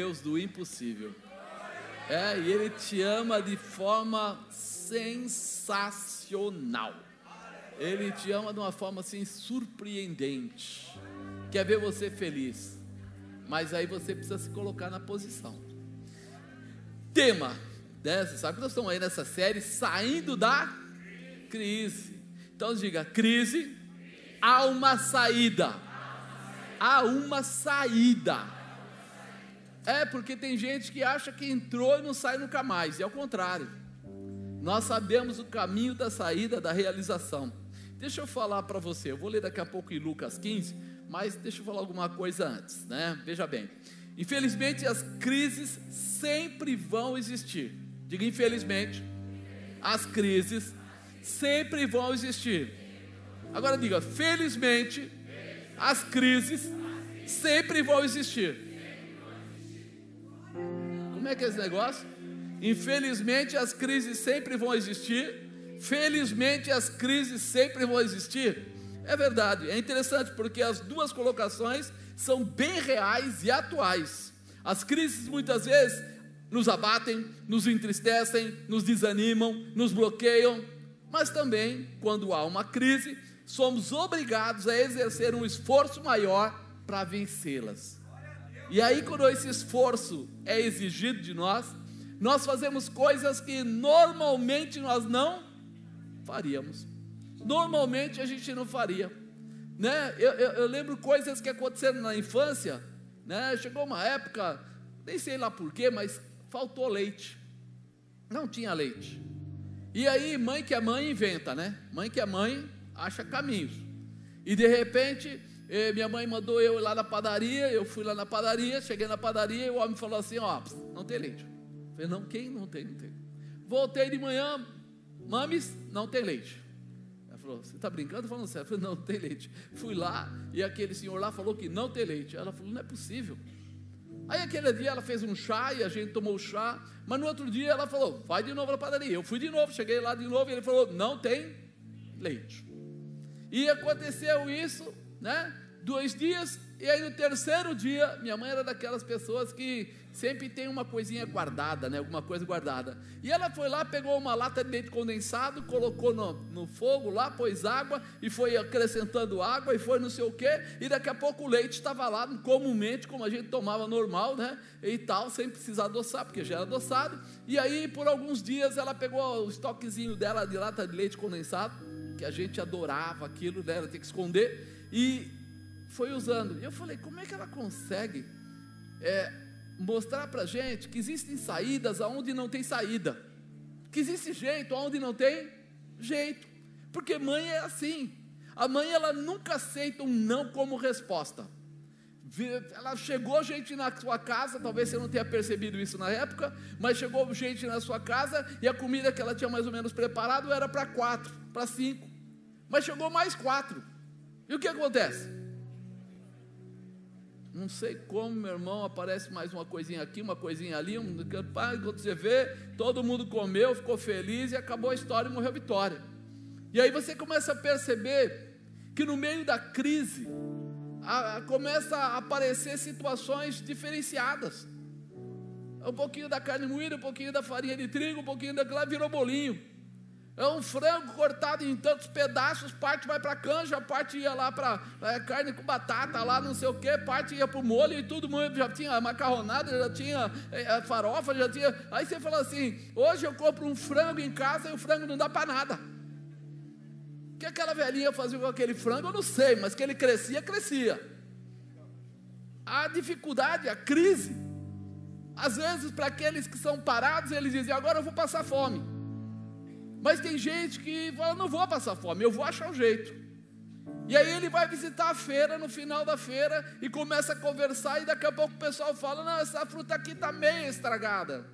Deus do impossível. É, e Ele te ama de forma sensacional. Ele te ama de uma forma assim surpreendente. Quer ver você feliz. Mas aí você precisa se colocar na posição. Tema? Você sabe que nós estamos aí nessa série saindo da crise. Então diga, crise, há uma saída. Há uma saída. É porque tem gente que acha que entrou e não sai nunca mais. É o contrário. Nós sabemos o caminho da saída, da realização. Deixa eu falar para você, eu vou ler daqui a pouco em Lucas 15, mas deixa eu falar alguma coisa antes, né? Veja bem. Infelizmente as crises sempre vão existir. Diga infelizmente, as crises sempre vão existir. Agora diga, felizmente, as crises sempre vão existir. É que é esse negócio? Infelizmente as crises sempre vão existir Felizmente as crises sempre vão existir. É verdade, é interessante porque as duas colocações são bem reais e atuais. As crises muitas vezes nos abatem, nos entristecem, nos desanimam, nos bloqueiam, mas também, quando há uma crise, somos obrigados a exercer um esforço maior para vencê-las. E aí, quando esse esforço é exigido de nós, nós fazemos coisas que normalmente nós não faríamos. Normalmente a gente não faria. Né? Eu, eu, eu, lembro coisas que aconteceram na infância. Né? Chegou uma época, nem sei lá porquê, mas faltou leite. Não tinha leite. E aí, mãe que é mãe inventa, né? Mãe que é mãe acha caminhos. E de repente, eh, minha mãe mandou eu ir lá na padaria, eu fui lá na padaria, cheguei na padaria e o homem falou assim: Ó, não tem leite. Eu falei: Não, quem não tem? Não tem. Voltei de manhã, Mames, não tem leite. Ela falou, você está brincando? Falando sério. Eu falei, não, não tem leite. Fui lá e aquele senhor lá falou que não tem leite. Ela falou, não é possível. Aí aquele dia ela fez um chá e a gente tomou o chá, mas no outro dia ela falou, vai de novo na padaria. Eu fui de novo, cheguei lá de novo e ele falou, não tem leite. E aconteceu isso, né? Dois dias, e aí no terceiro dia, minha mãe era daquelas pessoas que sempre tem uma coisinha guardada, né? Alguma coisa guardada. E ela foi lá, pegou uma lata de leite condensado, colocou no, no fogo lá, pôs água e foi acrescentando água e foi não sei o quê. E daqui a pouco o leite estava lá, comumente, como a gente tomava normal, né? E tal, sem precisar adoçar, porque já era adoçado. E aí, por alguns dias, ela pegou o estoquezinho dela de lata de leite condensado, que a gente adorava aquilo, né? Ela tem que esconder. E foi usando. E eu falei, como é que ela consegue? É, mostrar para gente que existem saídas aonde não tem saída, que existe jeito aonde não tem jeito, porque mãe é assim. A mãe ela nunca aceita um não como resposta. Ela chegou gente na sua casa, talvez você não tenha percebido isso na época, mas chegou gente na sua casa e a comida que ela tinha mais ou menos preparado era para quatro, para cinco, mas chegou mais quatro. E o que acontece? Não sei como, meu irmão, aparece mais uma coisinha aqui, uma coisinha ali, um, quando você vê, todo mundo comeu, ficou feliz e acabou a história e morreu a vitória. E aí você começa a perceber que no meio da crise a, a, começa a aparecer situações diferenciadas. Um pouquinho da carne moída, um pouquinho da farinha de trigo, um pouquinho daquilo lá virou bolinho. É um frango cortado em tantos pedaços, parte vai para canja, parte ia lá para é, carne com batata, lá não sei o que, parte ia para o molho e tudo, já tinha macarronada, já tinha é, farofa, já tinha. Aí você fala assim: hoje eu compro um frango em casa e o frango não dá para nada. O que aquela velhinha fazia com aquele frango, eu não sei, mas que ele crescia, crescia. A dificuldade, a crise, às vezes para aqueles que são parados, eles dizem: agora eu vou passar fome. Mas tem gente que fala: não vou passar fome, eu vou achar um jeito. E aí ele vai visitar a feira no final da feira e começa a conversar, e daqui a pouco o pessoal fala: Não, essa fruta aqui está meio estragada.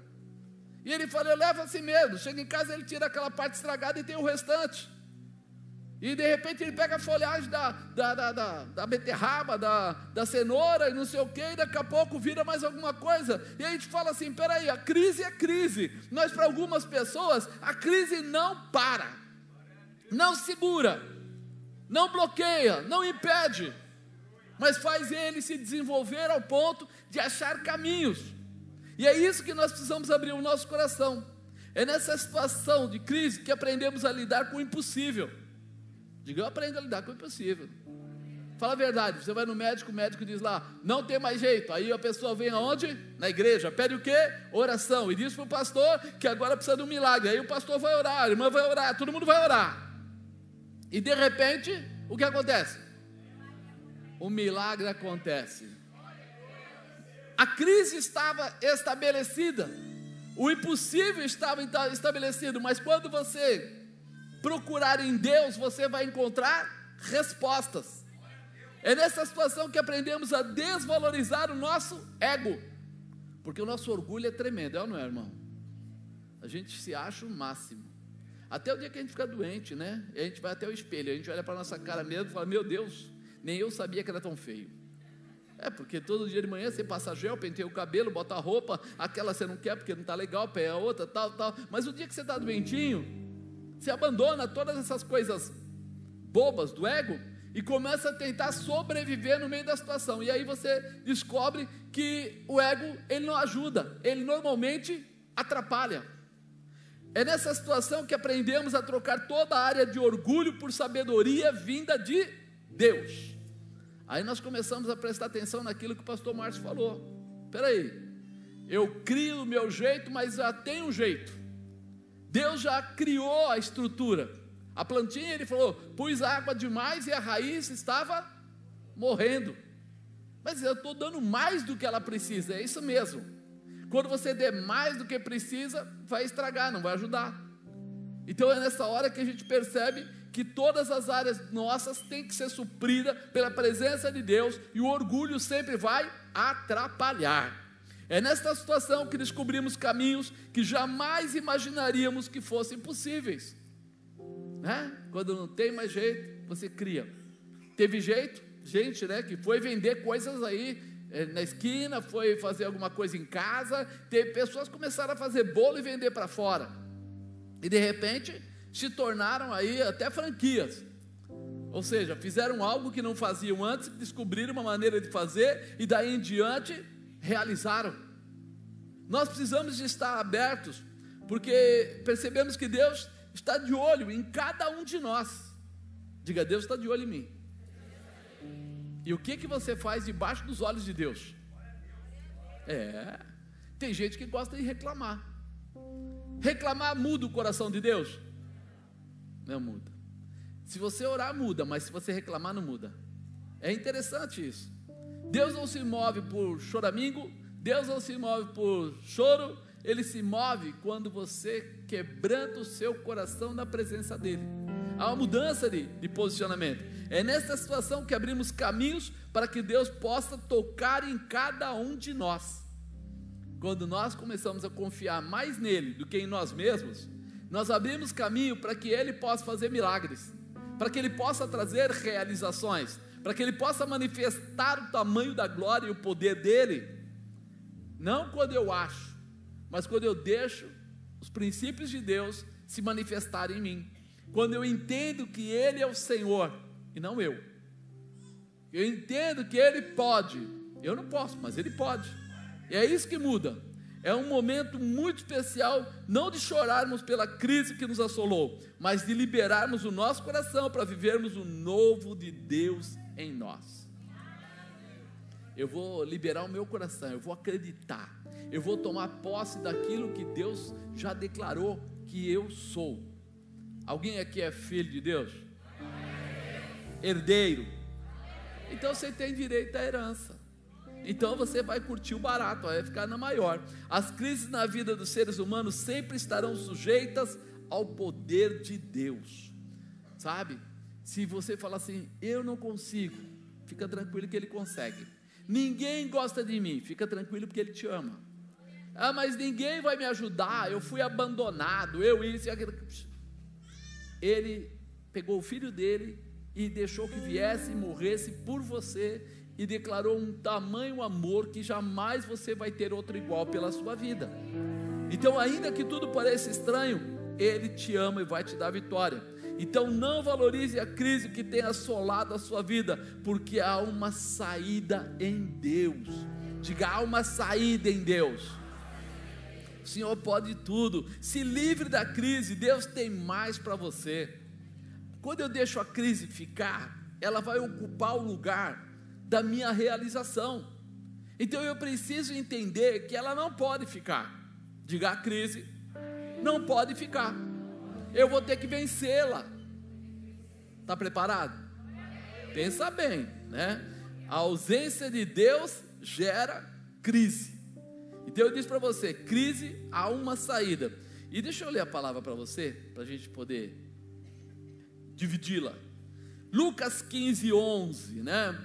E ele fala: Eu levo assim mesmo. Chega em casa, ele tira aquela parte estragada e tem o restante. E de repente ele pega a folhagem da, da, da, da, da beterraba, da, da cenoura e não sei o que, e daqui a pouco vira mais alguma coisa. E a gente fala assim: peraí, a crise é crise. Mas para algumas pessoas, a crise não para, não segura, não bloqueia, não impede, mas faz ele se desenvolver ao ponto de achar caminhos. E é isso que nós precisamos abrir o nosso coração. É nessa situação de crise que aprendemos a lidar com o impossível. Diga, eu aprendo a lidar com o impossível. Fala a verdade, você vai no médico, o médico diz lá, não tem mais jeito. Aí a pessoa vem aonde? Na igreja, pede o quê? Oração. E diz para o pastor que agora precisa de um milagre. Aí o pastor vai orar, a irmã vai orar, todo mundo vai orar. E de repente, o que acontece? O milagre acontece. A crise estava estabelecida, o impossível estava estabelecido, mas quando você procurar em Deus, você vai encontrar respostas. É nessa situação que aprendemos a desvalorizar o nosso ego, porque o nosso orgulho é tremendo, é ou não é, irmão? A gente se acha o máximo. Até o dia que a gente fica doente, né? E a gente vai até o espelho, a gente olha para a nossa cara mesmo e fala: Meu Deus, nem eu sabia que era tão feio. É, porque todo dia de manhã você passa gel, penteia o cabelo, bota a roupa, aquela você não quer porque não está legal, pé a outra, tal, tal. Mas o dia que você está doentinho, se abandona todas essas coisas bobas do ego e começa a tentar sobreviver no meio da situação. E aí você descobre que o ego ele não ajuda, ele normalmente atrapalha. É nessa situação que aprendemos a trocar toda a área de orgulho por sabedoria vinda de Deus. Aí nós começamos a prestar atenção naquilo que o pastor Márcio falou. Espera aí, eu crio o meu jeito, mas já tem um jeito. Deus já criou a estrutura. A plantinha, ele falou, pus água demais e a raiz estava morrendo. Mas eu estou dando mais do que ela precisa, é isso mesmo. Quando você der mais do que precisa, vai estragar, não vai ajudar. Então é nessa hora que a gente percebe que todas as áreas nossas têm que ser supridas pela presença de Deus e o orgulho sempre vai atrapalhar. É nesta situação que descobrimos caminhos que jamais imaginaríamos que fossem possíveis. Né? Quando não tem mais jeito, você cria. Teve jeito, gente, né, que foi vender coisas aí é, na esquina, foi fazer alguma coisa em casa. Teve pessoas que começaram a fazer bolo e vender para fora. E de repente se tornaram aí até franquias. Ou seja, fizeram algo que não faziam antes, descobriram uma maneira de fazer e daí em diante realizaram. Nós precisamos de estar abertos, porque percebemos que Deus está de olho em cada um de nós. Diga, Deus está de olho em mim. E o que que você faz debaixo dos olhos de Deus? É, tem gente que gosta de reclamar. Reclamar muda o coração de Deus? Não muda. Se você orar, muda, mas se você reclamar, não muda. É interessante isso. Deus não se move por choramingo, Deus não se move por choro, ele se move quando você quebranta o seu coração na presença dele. Há uma mudança de, de posicionamento. É nessa situação que abrimos caminhos para que Deus possa tocar em cada um de nós. Quando nós começamos a confiar mais nele do que em nós mesmos, nós abrimos caminho para que ele possa fazer milagres, para que ele possa trazer realizações, para que ele possa manifestar o tamanho da glória e o poder dele não quando eu acho, mas quando eu deixo os princípios de Deus se manifestarem em mim. Quando eu entendo que Ele é o Senhor e não eu. Eu entendo que Ele pode. Eu não posso, mas Ele pode. E é isso que muda. É um momento muito especial, não de chorarmos pela crise que nos assolou, mas de liberarmos o nosso coração para vivermos o novo de Deus em nós eu vou liberar o meu coração, eu vou acreditar, eu vou tomar posse daquilo que Deus já declarou que eu sou. Alguém aqui é filho de Deus? Herdeiro. Então você tem direito à herança. Então você vai curtir o barato, vai ficar na maior. As crises na vida dos seres humanos sempre estarão sujeitas ao poder de Deus. Sabe? Se você falar assim, eu não consigo, fica tranquilo que ele consegue. Ninguém gosta de mim, fica tranquilo porque ele te ama. Ah, mas ninguém vai me ajudar, eu fui abandonado, eu isso e aquilo. Ele pegou o filho dele e deixou que viesse e morresse por você e declarou um tamanho amor que jamais você vai ter outro igual pela sua vida. Então, ainda que tudo pareça estranho, ele te ama e vai te dar vitória. Então não valorize a crise que tem assolado a sua vida, porque há uma saída em Deus. Diga, há uma saída em Deus. O Senhor pode tudo. Se livre da crise, Deus tem mais para você. Quando eu deixo a crise ficar, ela vai ocupar o lugar da minha realização. Então eu preciso entender que ela não pode ficar. Diga a crise, não pode ficar. Eu vou ter que vencê-la. Está preparado? Pensa bem, né? A ausência de Deus gera crise. Então eu disse para você: crise há uma saída. E deixa eu ler a palavra para você, para a gente poder dividi-la. Lucas 15, 11, né?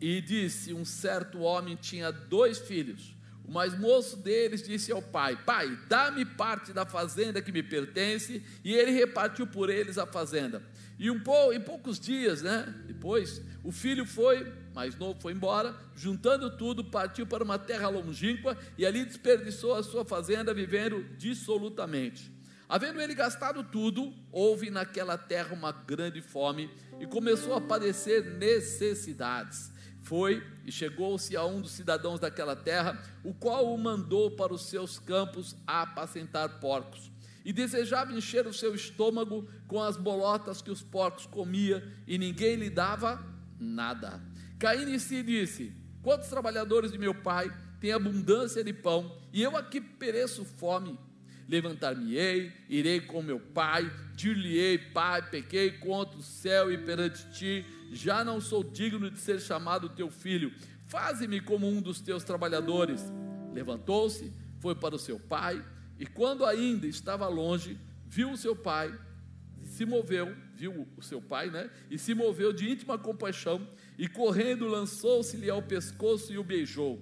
E disse: Um certo homem tinha dois filhos. O mais moço deles disse ao pai: Pai, dá-me parte da fazenda que me pertence. E ele repartiu por eles a fazenda. E um pou, em poucos dias, né? Depois, o filho foi, mais novo, foi embora, juntando tudo, partiu para uma terra longínqua e ali desperdiçou a sua fazenda, vivendo dissolutamente. Havendo ele gastado tudo, houve naquela terra uma grande fome e começou a padecer necessidades foi e chegou-se a um dos cidadãos daquela terra, o qual o mandou para os seus campos a apacentar porcos. E desejava encher o seu estômago com as bolotas que os porcos comia, e ninguém lhe dava nada. Caindo em si disse: Quantos trabalhadores de meu pai têm abundância de pão, e eu aqui pereço fome? Levantar-me-ei, irei com meu pai, dir-lhe-ei, pai, pequei contra o céu e perante ti, já não sou digno de ser chamado teu filho, faze-me como um dos teus trabalhadores. Levantou-se, foi para o seu pai, e quando ainda estava longe, viu o seu pai, se moveu, viu o seu pai, né? E se moveu de íntima compaixão, e correndo lançou-se-lhe ao pescoço e o beijou.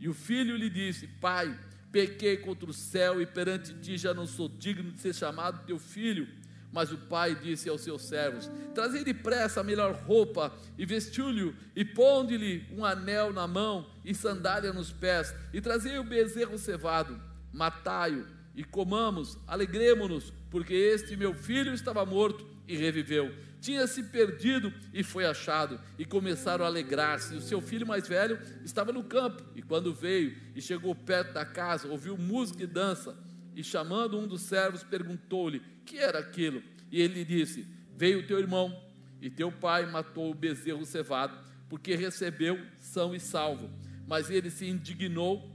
E o filho lhe disse: Pai, pequei contra o céu e perante ti já não sou digno de ser chamado teu filho. Mas o pai disse aos seus servos: Trazei depressa a melhor roupa e vestiu-lhe, e ponde-lhe um anel na mão e sandália nos pés, e trazei o bezerro cevado, matai-o e comamos, alegremo-nos, porque este meu filho estava morto e reviveu. Tinha se perdido e foi achado, e começaram a alegrar-se. O seu filho mais velho estava no campo, e quando veio e chegou perto da casa, ouviu música e dança e chamando um dos servos, perguntou-lhe: Que era aquilo? E ele disse: Veio teu irmão, e teu pai matou o bezerro cevado, porque recebeu são e salvo. Mas ele se indignou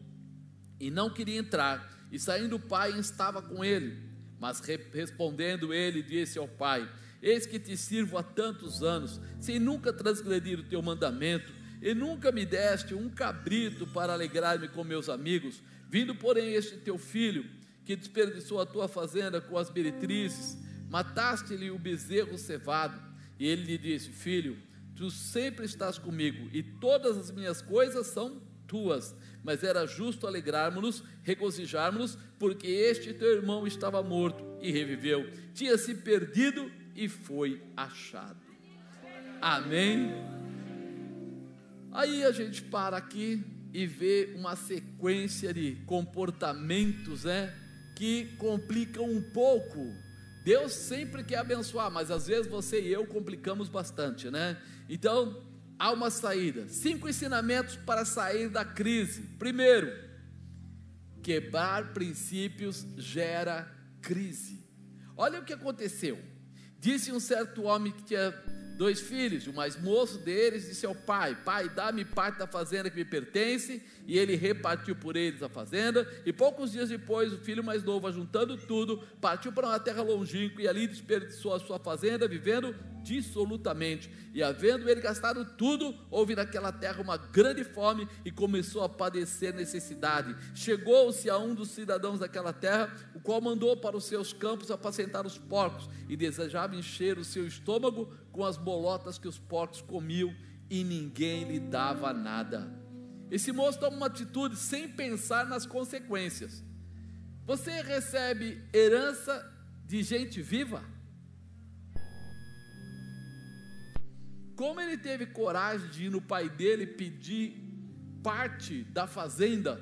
e não queria entrar. E saindo o pai estava com ele. Mas respondendo ele, disse ao pai: Eis que te sirvo há tantos anos, sem nunca transgredir o teu mandamento, e nunca me deste um cabrito para alegrar-me com meus amigos. Vindo, porém, este teu filho, que desperdiçou a tua fazenda com as meretrizes, mataste-lhe o bezerro cevado. E ele lhe disse: Filho, tu sempre estás comigo, e todas as minhas coisas são tuas. Mas era justo alegrarmos-nos, regozijarmos-nos, porque este teu irmão estava morto e reviveu, tinha se perdido e foi achado. Amém. Aí a gente para aqui e vê uma sequência de comportamentos, né? Que complicam um pouco. Deus sempre quer abençoar, mas às vezes você e eu complicamos bastante, né? Então, há uma saída. Cinco ensinamentos para sair da crise. Primeiro, quebrar princípios gera crise. Olha o que aconteceu. Disse um certo homem que tinha dois filhos, o mais moço deles disse ao pai: Pai, dá-me parte da fazenda que me pertence. E ele repartiu por eles a fazenda. E poucos dias depois, o filho mais novo, juntando tudo, partiu para uma terra longínqua e ali desperdiçou a sua fazenda, vivendo dissolutamente. E havendo ele gastado tudo, houve naquela terra uma grande fome e começou a padecer necessidade. Chegou-se a um dos cidadãos daquela terra, o qual mandou para os seus campos apacentar os porcos e desejava encher o seu estômago com as bolotas que os porcos comiam e ninguém lhe dava nada. Esse moço toma uma atitude sem pensar nas consequências. Você recebe herança de gente viva? Como ele teve coragem de ir no pai dele pedir parte da fazenda,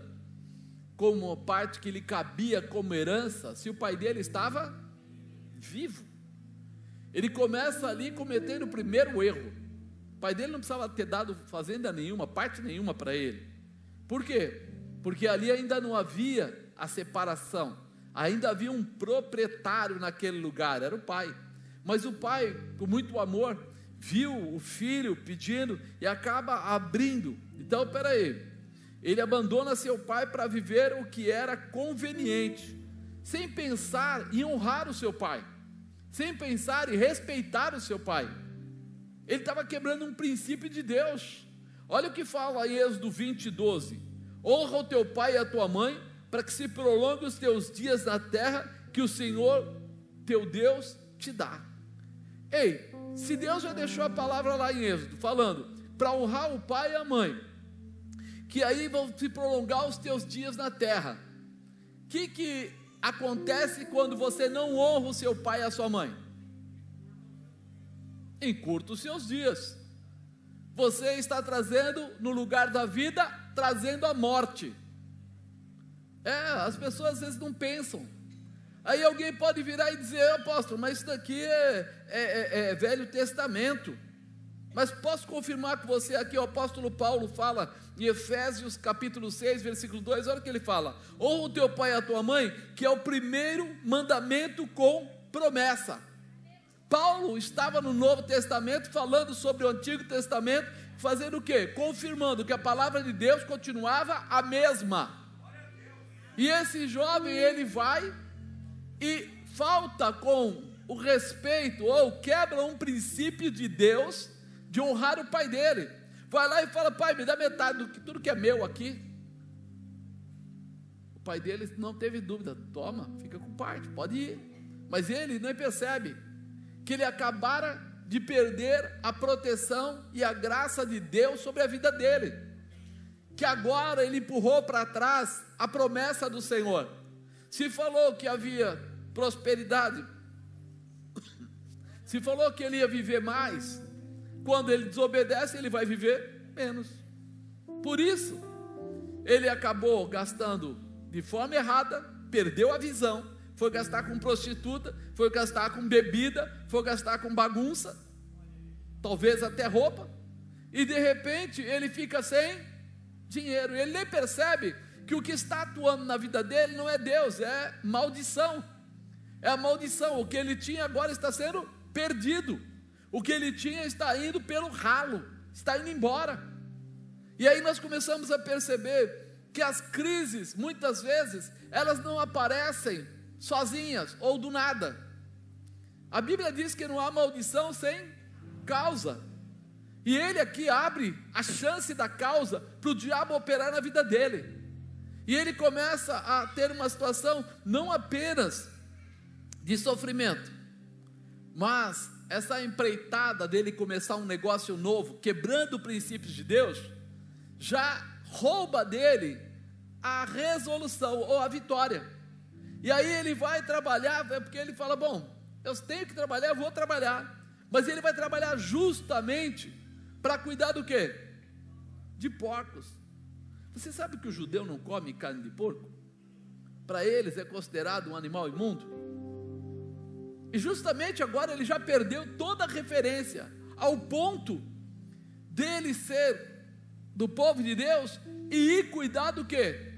como parte que lhe cabia como herança, se o pai dele estava vivo? Ele começa ali cometendo o primeiro erro. O pai dele não precisava ter dado fazenda nenhuma, parte nenhuma para ele. Por quê? Porque ali ainda não havia a separação. Ainda havia um proprietário naquele lugar, era o pai. Mas o pai, com muito amor, viu o filho pedindo e acaba abrindo. Então, peraí, ele abandona seu pai para viver o que era conveniente, sem pensar em honrar o seu pai, sem pensar em respeitar o seu pai. Ele estava quebrando um princípio de Deus. Olha o que fala em Êxodo 20, 12: honra o teu pai e a tua mãe para que se prolongue os teus dias na terra que o Senhor teu Deus te dá. Ei, se Deus já deixou a palavra lá em Êxodo, falando para honrar o pai e a mãe, que aí vão se prolongar os teus dias na terra, que, que acontece quando você não honra o seu pai e a sua mãe? Encurta os seus dias. Você está trazendo no lugar da vida, trazendo a morte. É, as pessoas às vezes não pensam. Aí alguém pode virar e dizer, apóstolo, mas isso daqui é, é, é, é Velho Testamento. Mas posso confirmar com você aqui, o apóstolo Paulo fala em Efésios capítulo 6, versículo 2, olha o que ele fala: honra o teu pai e a tua mãe, que é o primeiro mandamento com promessa. Paulo estava no Novo Testamento falando sobre o Antigo Testamento, fazendo o quê? Confirmando que a palavra de Deus continuava a mesma. E esse jovem ele vai e falta com o respeito ou quebra um princípio de Deus de honrar o pai dele. Vai lá e fala: "Pai, me dá metade que tudo que é meu aqui". O pai dele não teve dúvida. Toma, fica com parte, pode ir. Mas ele não percebe que ele acabara de perder a proteção e a graça de Deus sobre a vida dele que agora ele empurrou para trás a promessa do Senhor. Se falou que havia prosperidade, se falou que ele ia viver mais, quando ele desobedece, ele vai viver menos. Por isso, ele acabou gastando de forma errada, perdeu a visão, foi gastar com prostituta, foi gastar com bebida, foi gastar com bagunça, talvez até roupa, e de repente ele fica sem dinheiro. Ele nem percebe que o que está atuando na vida dele não é Deus, é maldição. É a maldição. O que ele tinha agora está sendo perdido. O que ele tinha está indo pelo ralo, está indo embora. E aí nós começamos a perceber que as crises, muitas vezes, elas não aparecem sozinhas ou do nada. A Bíblia diz que não há maldição sem causa. E ele aqui abre a chance da causa para o diabo operar na vida dele. E ele começa a ter uma situação não apenas de sofrimento, mas essa empreitada dele começar um negócio novo, quebrando princípios de Deus, já rouba dele a resolução ou a vitória. E aí ele vai trabalhar, é porque ele fala: Bom, eu tenho que trabalhar, eu vou trabalhar. Mas ele vai trabalhar justamente para cuidar do quê? De porcos. Você sabe que o judeu não come carne de porco? Para eles é considerado um animal imundo. E justamente agora ele já perdeu toda a referência ao ponto dele ser do povo de Deus e ir cuidar do quê?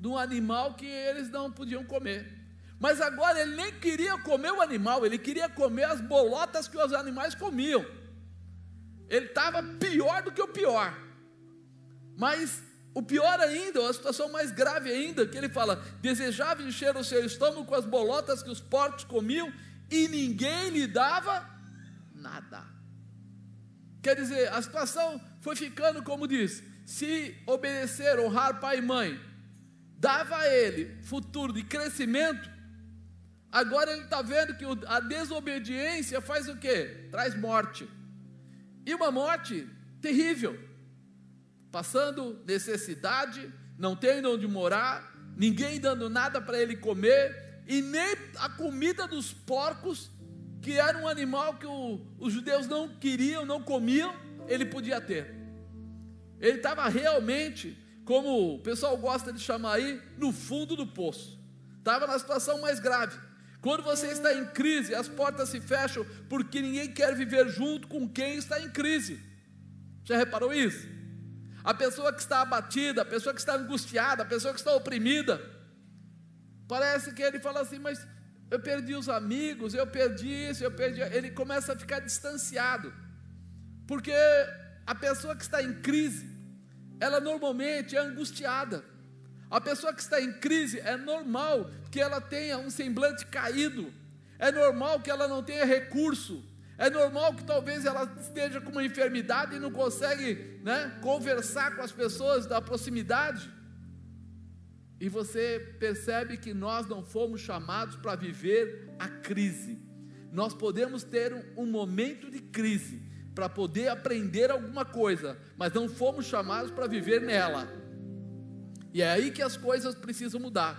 De um animal que eles não podiam comer. Mas agora ele nem queria comer o animal, ele queria comer as bolotas que os animais comiam ele estava pior do que o pior. Mas o pior ainda, a situação mais grave ainda, que ele fala: desejava encher o seu estômago com as bolotas que os porcos comiam e ninguém lhe dava nada. Quer dizer, a situação foi ficando como diz: se obedecer, honrar pai e mãe, dava a ele futuro de crescimento, agora ele está vendo que a desobediência faz o quê? Traz morte. E uma morte terrível. Passando necessidade, não tendo onde morar, ninguém dando nada para ele comer, e nem a comida dos porcos, que era um animal que o, os judeus não queriam, não comiam, ele podia ter. Ele estava realmente, como o pessoal gosta de chamar aí, no fundo do poço. Estava na situação mais grave. Quando você está em crise, as portas se fecham porque ninguém quer viver junto com quem está em crise. Já reparou isso? A pessoa que está abatida, a pessoa que está angustiada, a pessoa que está oprimida, parece que ele fala assim, mas eu perdi os amigos, eu perdi isso, eu perdi. Ele começa a ficar distanciado, porque a pessoa que está em crise, ela normalmente é angustiada. A pessoa que está em crise é normal que ela tenha um semblante caído, é normal que ela não tenha recurso, é normal que talvez ela esteja com uma enfermidade e não consegue né, conversar com as pessoas da proximidade. E você percebe que nós não fomos chamados para viver a crise. Nós podemos ter um, momento de crise para poder aprender alguma coisa, mas não fomos chamados para viver nela. E é aí que as coisas precisam mudar,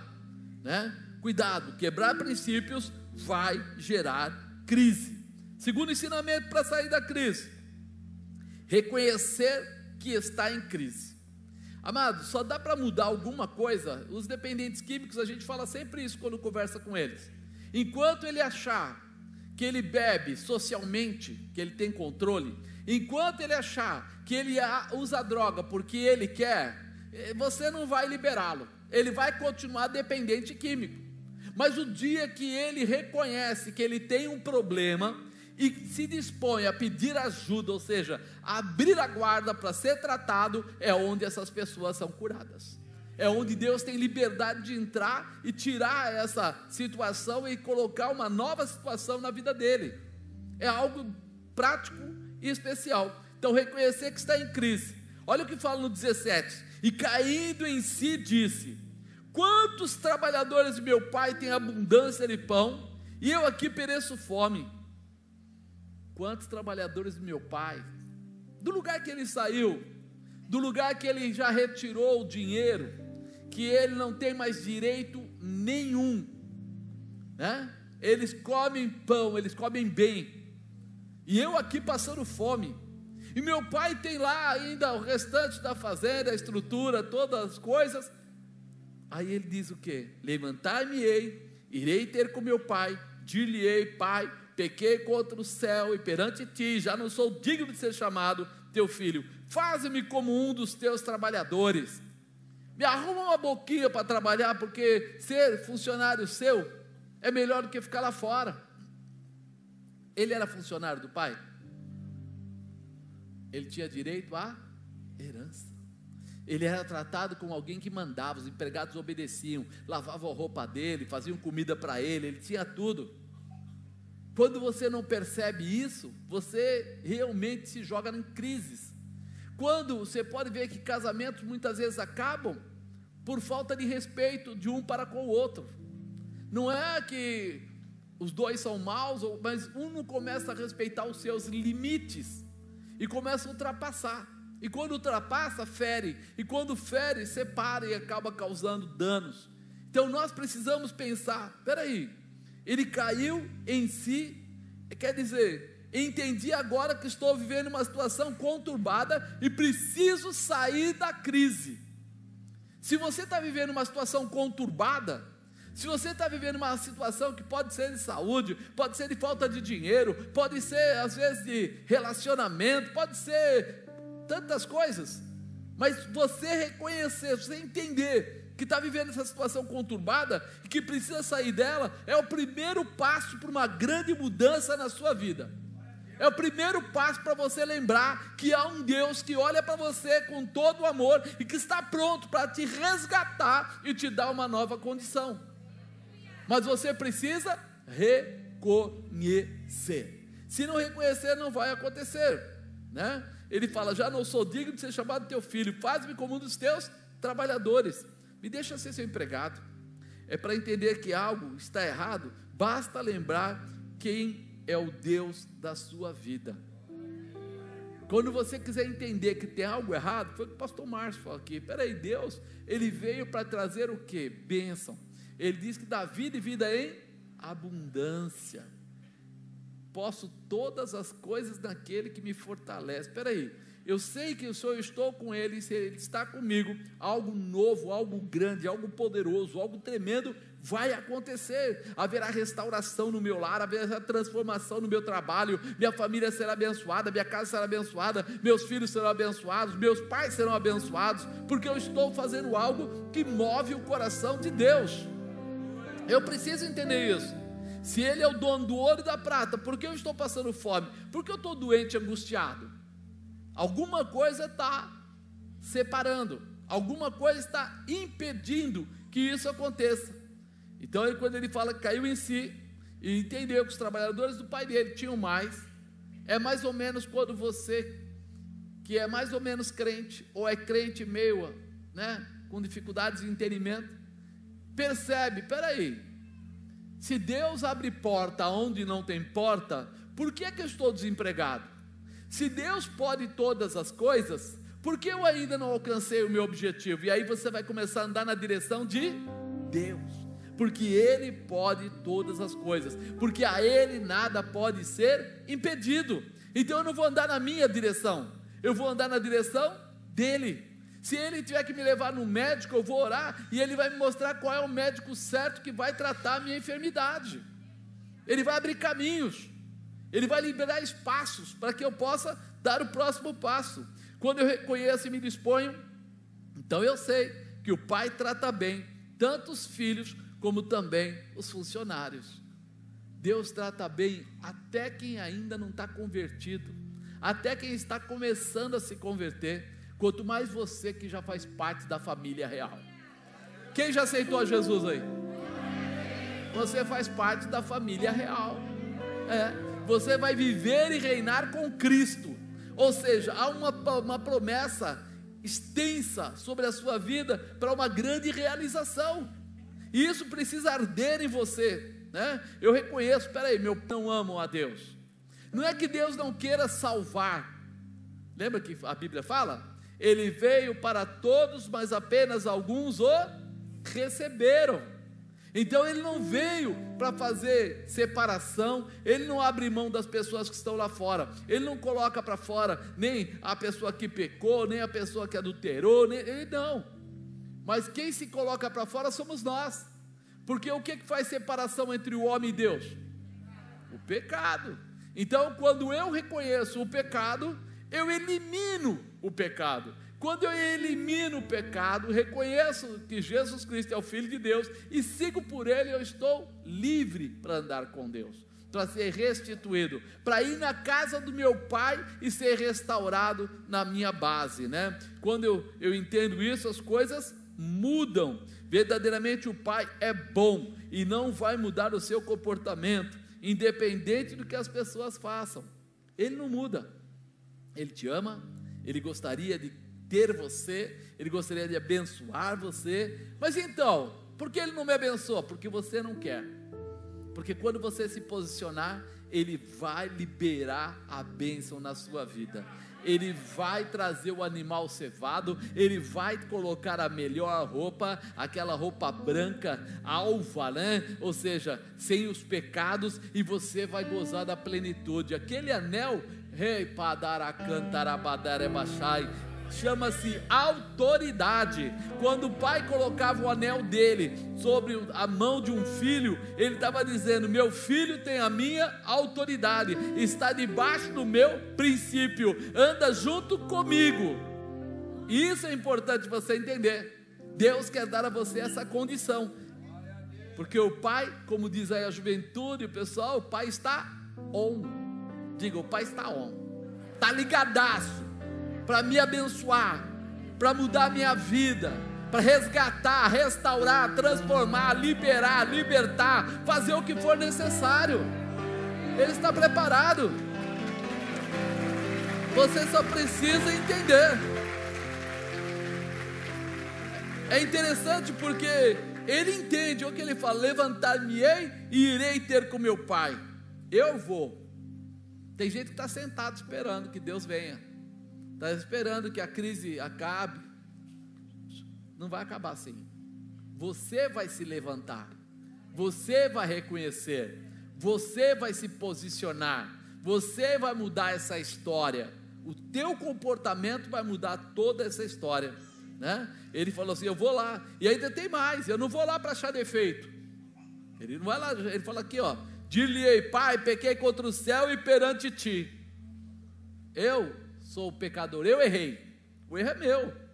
né? Cuidado, quebrar princípios vai gerar crise. Segundo ensinamento para sair da crise: reconhecer que está em crise. Amado, só dá para mudar alguma coisa. Os dependentes químicos, a gente fala sempre isso quando conversa com eles. Enquanto ele achar que ele bebe socialmente, que ele tem controle, enquanto ele achar que ele usa droga porque ele quer, eh, você não vai liberá-lo. Ele vai continuar dependente químico. Mas o dia que ele reconhece que ele tem um problema, e se dispõe a pedir ajuda, ou seja, abrir a guarda para ser tratado, é onde essas pessoas são curadas. É onde Deus tem liberdade de entrar e tirar essa situação e colocar uma nova situação na vida dele. É algo prático e especial. Então, reconhecer que está em crise. Olha o que fala no 17: E caindo em si, disse: Quantos trabalhadores de meu pai têm abundância de pão, e eu aqui pereço fome? Quantos trabalhadores do meu pai, do lugar que ele saiu, do lugar que ele já retirou o dinheiro, que ele não tem mais direito nenhum, né? Eles comem pão, eles comem bem, e eu aqui passando fome. E meu pai tem lá ainda o restante da fazenda, a estrutura, todas as coisas. Aí ele diz o que? Levantar-me-ei, irei ter com meu pai, dir-lhe-ei, pai, pequei contra o céu e perante ti, já não sou digno de ser chamado teu filho. Faze-me como um dos teus trabalhadores. Me arruma uma boquinha para trabalhar, porque ser funcionário seu é melhor do que ficar lá fora. Ele era funcionário do pai? Ele tinha direito à herança. Ele era tratado como alguém que mandava, os empregados obedeciam, lavavam a roupa dele, faziam comida para ele, ele tinha tudo. Quando você não percebe isso, você realmente se joga em crises. Quando você pode ver que casamentos muitas vezes acabam por falta de respeito de um para com o outro. Não é que os dois são maus, mas um não começa a respeitar os seus limites e começa a ultrapassar. E quando ultrapassa, fere. E quando fere, separa e acaba causando danos. Então nós precisamos pensar: peraí, ele caiu em si, quer dizer, entendi agora que estou vivendo uma situação conturbada e preciso sair da crise. Se você está vivendo uma situação conturbada, se você está vivendo uma situação que pode ser de saúde, pode ser de falta de dinheiro, pode ser às vezes de relacionamento, pode ser tantas coisas, mas você reconhecer, você entender que está vivendo essa situação conturbada e que precisa sair dela, é o primeiro passo para uma grande mudança na sua vida. É o primeiro passo para você lembrar que há um Deus que olha para você com todo o amor e que está pronto para te resgatar e te dar uma nova condição. Mas você precisa reconhecer. Se não reconhecer, não vai acontecer, né? Ele fala: Já não sou digno de ser chamado teu filho, faz-me como um dos teus trabalhadores, me deixa ser seu empregado. É para entender que algo está errado, basta lembrar quem é o Deus da sua vida. Quando você quiser entender que tem algo errado, foi o que o pastor Márcio falou aqui. Peraí, Deus, ele veio para trazer o que? Bênção. Ele diz que dá vida e vida em abundância. Posso todas as coisas naquele que me fortalece. Peraí, eu sei que se eu estou com Ele, se Ele está comigo, algo novo, algo grande, algo poderoso, algo tremendo vai acontecer. Haverá restauração no meu lar, haverá transformação no meu trabalho, minha família será abençoada, minha casa será abençoada, meus filhos serão abençoados, meus pais serão abençoados, porque eu estou fazendo algo que move o coração de Deus. Eu preciso entender isso. Se Ele é o dono do ouro e da prata, por que eu estou passando fome? Por que eu estou doente, angustiado? Alguma coisa está separando, alguma coisa está impedindo que isso aconteça. Então, ele, quando ele fala que caiu em si e entendeu que os trabalhadores do pai dele tinham mais, é mais ou menos quando você, que é mais ou menos crente, ou é crente meio, né, com dificuldades de entendimento, percebe: peraí, se Deus abre porta onde não tem porta, por que, é que eu estou desempregado? Se Deus pode todas as coisas, por que eu ainda não alcancei o meu objetivo? E aí você vai começar a andar na direção de Deus porque Ele pode todas as coisas, porque a Ele nada pode ser impedido. Então eu não vou andar na minha direção, eu vou andar na direção dele. Se ele tiver que me levar no médico, eu vou orar e ele vai me mostrar qual é o médico certo que vai tratar a minha enfermidade. Ele vai abrir caminhos, ele vai liberar espaços para que eu possa dar o próximo passo. Quando eu reconheço e me disponho, então eu sei que o Pai trata bem tanto os filhos como também os funcionários. Deus trata bem até quem ainda não está convertido, até quem está começando a se converter, quanto mais você que já faz parte da família real. Quem já aceitou a Jesus aí? Você faz parte da família real. É, você vai viver e reinar com Cristo. Ou seja, há uma, uma promessa extensa sobre a sua vida para uma grande realização. E isso precisa arder em você. Né? Eu reconheço, espera aí, meu não amo a Deus. Não é que Deus não queira salvar. Lembra que a Bíblia fala? Ele veio para todos, mas apenas alguns o receberam. Então ele não veio para fazer separação, ele não abre mão das pessoas que estão lá fora, ele não coloca para fora nem a pessoa que pecou, nem a pessoa que adulterou, nem, ele não. Mas quem se coloca para fora somos nós. Porque o que, que faz separação entre o homem e Deus? O pecado. Então, quando eu reconheço o pecado, eu elimino o pecado. Quando eu elimino o pecado, reconheço que Jesus Cristo é o Filho de Deus e sigo por Ele, eu estou livre para andar com Deus, para ser restituído, para ir na casa do meu Pai e ser restaurado na minha base, né? Quando eu, eu entendo isso, as coisas mudam. Verdadeiramente o Pai é bom e não vai mudar o seu comportamento, independente do que as pessoas façam. Ele não muda. Ele te ama, ele gostaria de ter você, ele gostaria de abençoar você. Mas então, por que ele não me abençoa? Porque você não quer. Porque quando você se posicionar, ele vai liberar a bênção na sua vida ele vai trazer o animal cevado, ele vai colocar a melhor roupa, aquela roupa branca, alva, né? Ou seja, sem os pecados, e você vai gozar da plenitude. Aquele anel, rei padaracantarabadarebachai, chama-se autoridade. Quando o pai colocava o anel dele sobre a mão de um filho, ele estava dizendo: Meu filho tem a minha autoridade, está debaixo do meu princípio, anda junto comigo. Isso é importante você entender. Deus quer dar a você essa condição, porque o pai, como diz aí a juventude, o pessoal, o pai está on. Diga, o pai está on, está ligadaço para me abençoar, para mudar minha vida, para resgatar, restaurar, transformar, liberar, libertar, fazer o que for necessário. Ele está preparado. Você só precisa entender. É interessante porque ele entende o que ele fala: levantar-me-ei e irei ter com meu pai. Eu vou. Tem gente que está sentado esperando que Deus venha, está esperando que a crise acabe. Não vai acabar assim. Você vai se levantar, você vai reconhecer, você vai se posicionar, você vai mudar essa história. O teu comportamento vai mudar toda essa história. Né? Ele falou assim: Eu vou lá, e ainda tem mais, eu não vou lá para achar defeito. Ele não vai lá, ele fala aqui, ó: Dir-lhe-ei, Pai, pequei contra o céu e perante ti. Eu sou pecador, eu errei, o erro é meu.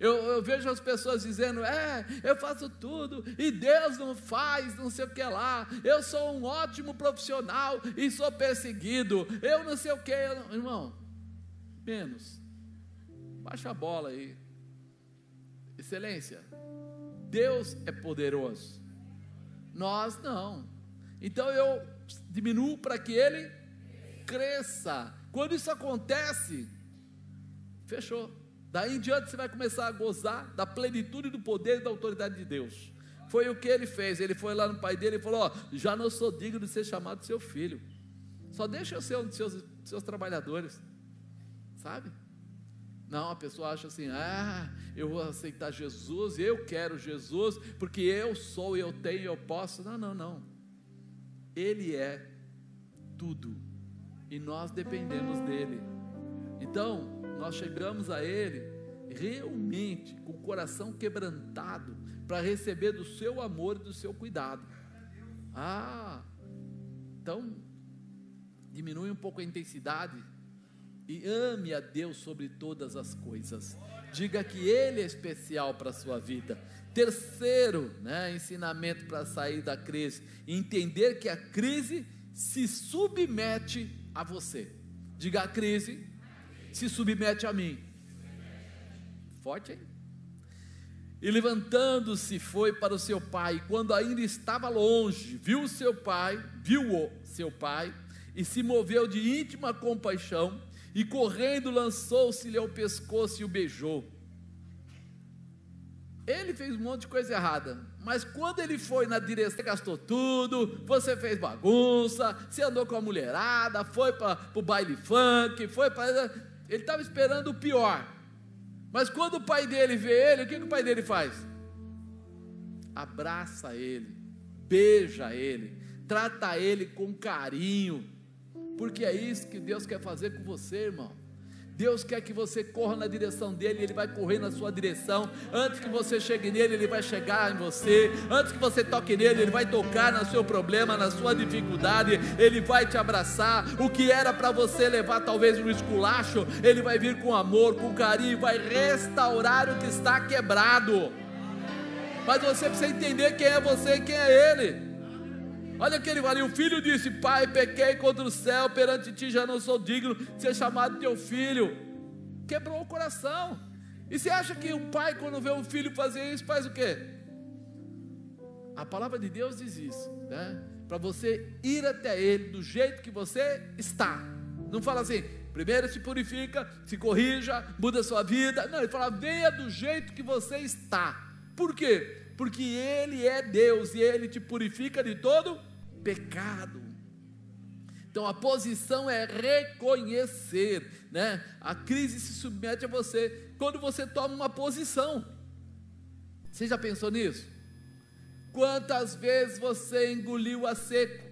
Eu, eu, vejo as pessoas dizendo: É, eu faço tudo e Deus não faz, não sei o que lá. Eu sou um ótimo profissional e sou perseguido. Eu não sei o que, irmão. Menos. Baixa a bola aí. Excelência, Deus é poderoso, nós não. Então eu diminuo para que ele cresça. Quando isso acontece, fechou. Daí em diante você vai começar a gozar da plenitude do poder e da autoridade de Deus. Foi o que ele fez. Ele foi lá no pai dele e falou: Ó, já não sou digno de ser chamado seu filho. Só deixa eu ser um dos seus, seus trabalhadores. Sabe? Não, a pessoa acha assim: ah, eu vou aceitar Jesus, eu quero Jesus, porque eu sou, eu tenho, eu posso. Não, não, não. Ele é tudo e nós dependemos dele. Então, nós chegamos a Ele realmente com o coração quebrantado para receber do seu amor e do seu cuidado. Ah, então diminui um pouco a intensidade e ame a Deus sobre todas as coisas. Diga que Ele é especial para a sua vida. Terceiro, né, ensinamento para sair da crise: entender que a crise se submete a você. Diga a crise se submete a mim. Forte, hein? E levantando-se foi para o seu pai, quando ainda estava longe, viu seu pai, viu o seu pai, e se moveu de íntima compaixão e correndo lançou-se-lhe ao pescoço e o beijou. Ele fez um monte de coisa errada, mas quando ele foi na direção, gastou tudo, você fez bagunça, você andou com a mulherada, foi para o baile funk, foi para. Ele estava esperando o pior. Mas quando o pai dele vê ele, o que, que o pai dele faz? Abraça ele, beija ele, trata ele com carinho, porque é isso que Deus quer fazer com você, irmão. Deus quer que você corra na direção dele, ele vai correr na sua direção. Antes que você chegue nele, ele vai chegar em você. Antes que você toque nele, ele vai tocar no seu problema, na sua dificuldade. Ele vai te abraçar. O que era para você levar talvez um esculacho, ele vai vir com amor, com carinho, vai restaurar o que está quebrado. Mas você precisa entender quem é você e quem é ele. Olha que ele fala, e o filho disse: Pai, pequei contra o céu, perante ti já não sou digno de ser chamado teu filho. Quebrou o coração. E você acha que um pai, quando vê um filho fazer isso, faz o quê? A palavra de Deus diz isso, né? Para você ir até Ele do jeito que você está. Não fala assim, primeiro se purifica, se corrija, muda a sua vida. Não, ele fala, venha do jeito que você está. Por quê? porque Ele é Deus e Ele te purifica de todo pecado. Então a posição é reconhecer, né? A crise se submete a você quando você toma uma posição. Você já pensou nisso? Quantas vezes você engoliu a seco?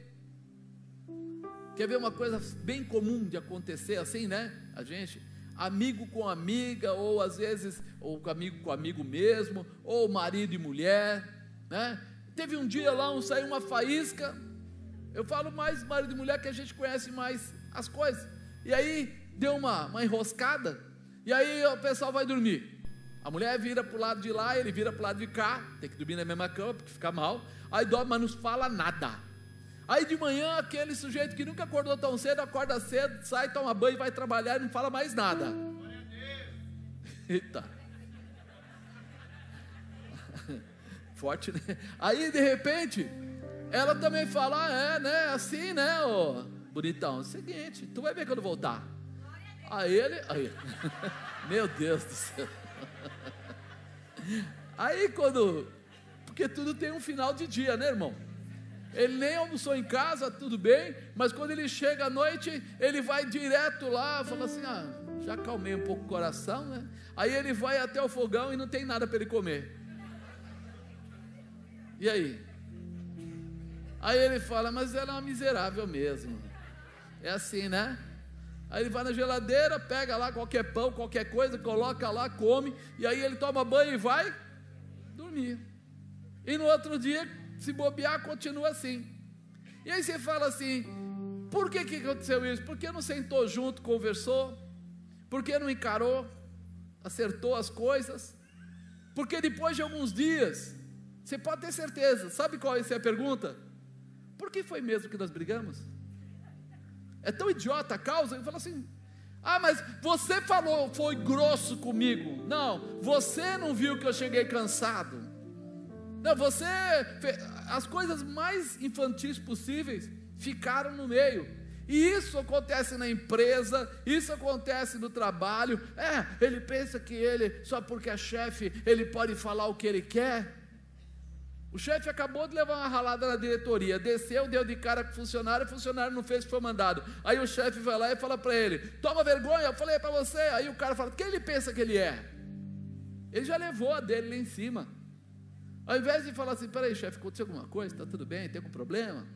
Quer ver uma coisa bem comum de acontecer assim, né? A gente amigo com amiga, ou às vezes, ou amigo com amigo mesmo, ou marido e mulher, né? Teve um dia lá, um, saiu uma faísca, eu falo mais marido e mulher que a gente conhece mais as coisas, e aí deu uma, uma enroscada, e aí o pessoal vai dormir, a mulher vira para o lado de lá, ele vira para o lado de cá, tem que dormir na mesma cama, porque fica mal, aí dorme, mas não fala nada, Aí de manhã, aquele sujeito que nunca acordou tão cedo, acorda cedo, sai, toma banho, vai trabalhar e não fala mais nada. Eita. Forte, né? Aí de repente, ela também fala, ah, é, né? Assim, né? Oh. bonitão, é o seguinte, tu vai ver quando voltar. Aí ele, aí, meu Deus do céu. Aí quando, porque tudo tem um final de dia, né, irmão? Ele nem almoçou em casa, tudo bem, mas quando ele chega à noite, ele vai direto lá, fala assim: ah, já acalmei um pouco o coração, né? Aí ele vai até o fogão e não tem nada para ele comer. E aí? Aí ele fala, mas ela é uma miserável mesmo. É assim, né? Aí ele vai na geladeira, pega lá qualquer pão, qualquer coisa, coloca lá, come, e aí ele toma banho e vai dormir. E no outro dia, se bobear, continua assim. E aí você fala assim: por que, que aconteceu isso? Por que não sentou junto, conversou? Por que não encarou, acertou as coisas? Porque depois de alguns dias, você pode ter certeza, sabe qual é a pergunta? Por que foi mesmo que nós brigamos? É tão idiota a causa, ele fala assim: ah, mas você falou, foi grosso comigo. Não, você não viu que eu cheguei cansado. Não, você, as coisas mais infantis possíveis ficaram no meio. E isso acontece na empresa, isso acontece no trabalho. É, ele pensa que ele, só porque é chefe, ele pode falar o que ele quer. O chefe acabou de levar uma ralada na diretoria, desceu, deu de cara com o funcionário, o funcionário não fez o que foi mandado. Aí o chefe vai lá e fala para ele: Toma vergonha, eu falei para você. Aí o cara fala: Quem ele pensa que ele é? Ele já levou a dele lá em cima. Ao invés de falar assim: Peraí, chefe, aconteceu alguma coisa? Está tudo bem? Tem algum problema?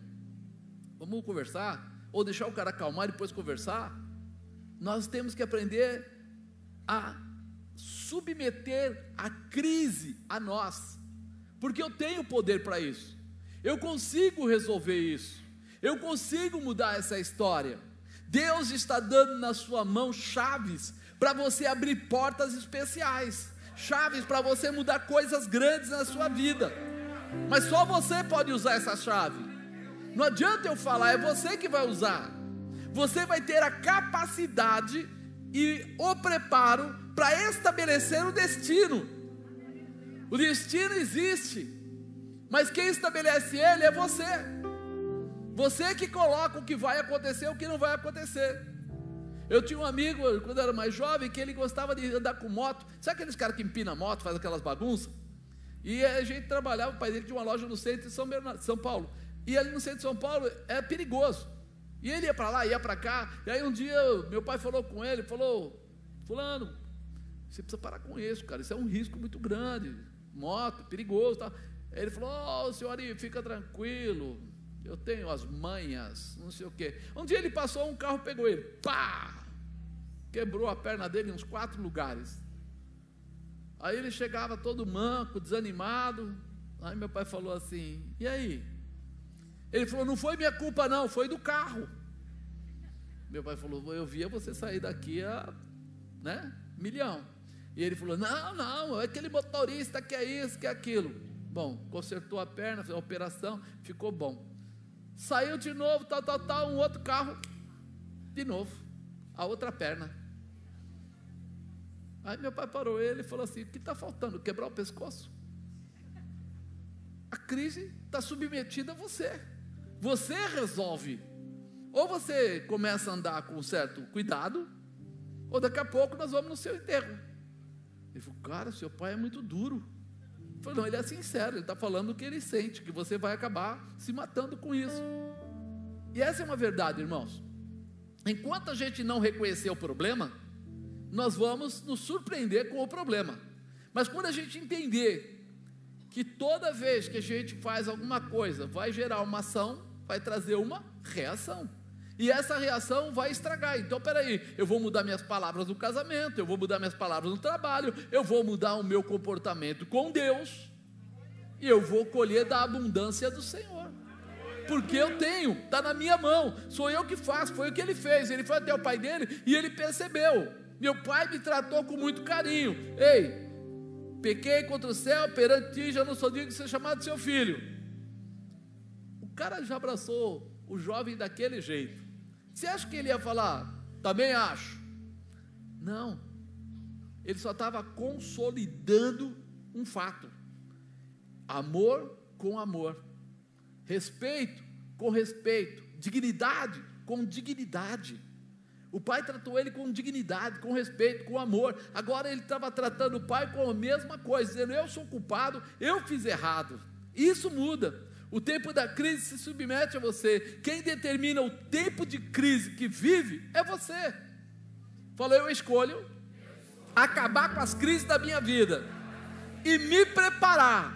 Vamos conversar? Ou deixar o cara acalmar e depois conversar? Nós temos que aprender a submeter a crise a nós porque eu tenho poder para isso. Eu consigo resolver isso. Eu consigo mudar essa história. Deus está dando na sua mão chaves para você abrir portas especiais, chaves para você mudar coisas grandes na sua vida. Mas só você pode usar essa chave. Não adianta eu falar, é você que vai usar. Você vai ter a capacidade e o preparo para estabelecer o destino. O destino existe, mas quem estabelece ele é você. Você que coloca o que vai acontecer o que não vai acontecer. Eu tinha um amigo, quando eu era mais jovem, que ele gostava de andar com moto. Sabe aqueles caras que empinam moto, faz aquelas bagunças? E a gente trabalhava, o pai dele tinha uma loja no centro de São, Bernardo, São Paulo. E ali no centro de São Paulo é perigoso. E ele ia para lá, ia para cá. E aí um dia meu pai falou com ele, falou, fulano, você precisa parar com isso, cara. Isso é um risco muito grande moto, perigoso. Tal. Ele falou: Ó, oh, fica tranquilo, eu tenho as manhas, não sei o quê. Um dia ele passou, um carro pegou ele, pá! Quebrou a perna dele em uns quatro lugares. Aí ele chegava todo manco, desanimado. Aí meu pai falou assim: E aí? Ele falou: Não foi minha culpa, não, foi do carro. Meu pai falou: Eu via você sair daqui a né, milhão. E ele falou: Não, não, é aquele motorista que é isso, que é aquilo. Bom, consertou a perna, fez a operação, ficou bom. Saiu de novo, tal, tal, tal, um outro carro, de novo, a outra perna. Aí meu pai parou ele e falou assim: O que está faltando? Quebrar o pescoço? A crise está submetida a você. Você resolve. Ou você começa a andar com certo cuidado, ou daqui a pouco nós vamos no seu enterro. Ele falou, cara, seu pai é muito duro. Eu falei, não, ele é sincero, ele está falando o que ele sente, que você vai acabar se matando com isso. E essa é uma verdade, irmãos. Enquanto a gente não reconhecer o problema, nós vamos nos surpreender com o problema. Mas quando a gente entender que toda vez que a gente faz alguma coisa vai gerar uma ação, vai trazer uma reação. E essa reação vai estragar. Então, peraí, eu vou mudar minhas palavras no casamento, eu vou mudar minhas palavras no trabalho, eu vou mudar o meu comportamento com Deus, e eu vou colher da abundância do Senhor. Porque eu tenho, está na minha mão, sou eu que faço, foi o que ele fez. Ele foi até o pai dele e ele percebeu. Meu pai me tratou com muito carinho. Ei, pequei contra o céu, perante ti, já não sou digno de ser chamado seu filho. O cara já abraçou o jovem daquele jeito. Você acha que ele ia falar, também acho? Não. Ele só estava consolidando um fato: amor com amor, respeito com respeito, dignidade com dignidade. O pai tratou ele com dignidade, com respeito, com amor. Agora ele estava tratando o pai com a mesma coisa, dizendo: Eu sou culpado, eu fiz errado. Isso muda. O tempo da crise se submete a você. Quem determina o tempo de crise que vive é você. Falou: Eu escolho acabar com as crises da minha vida e me preparar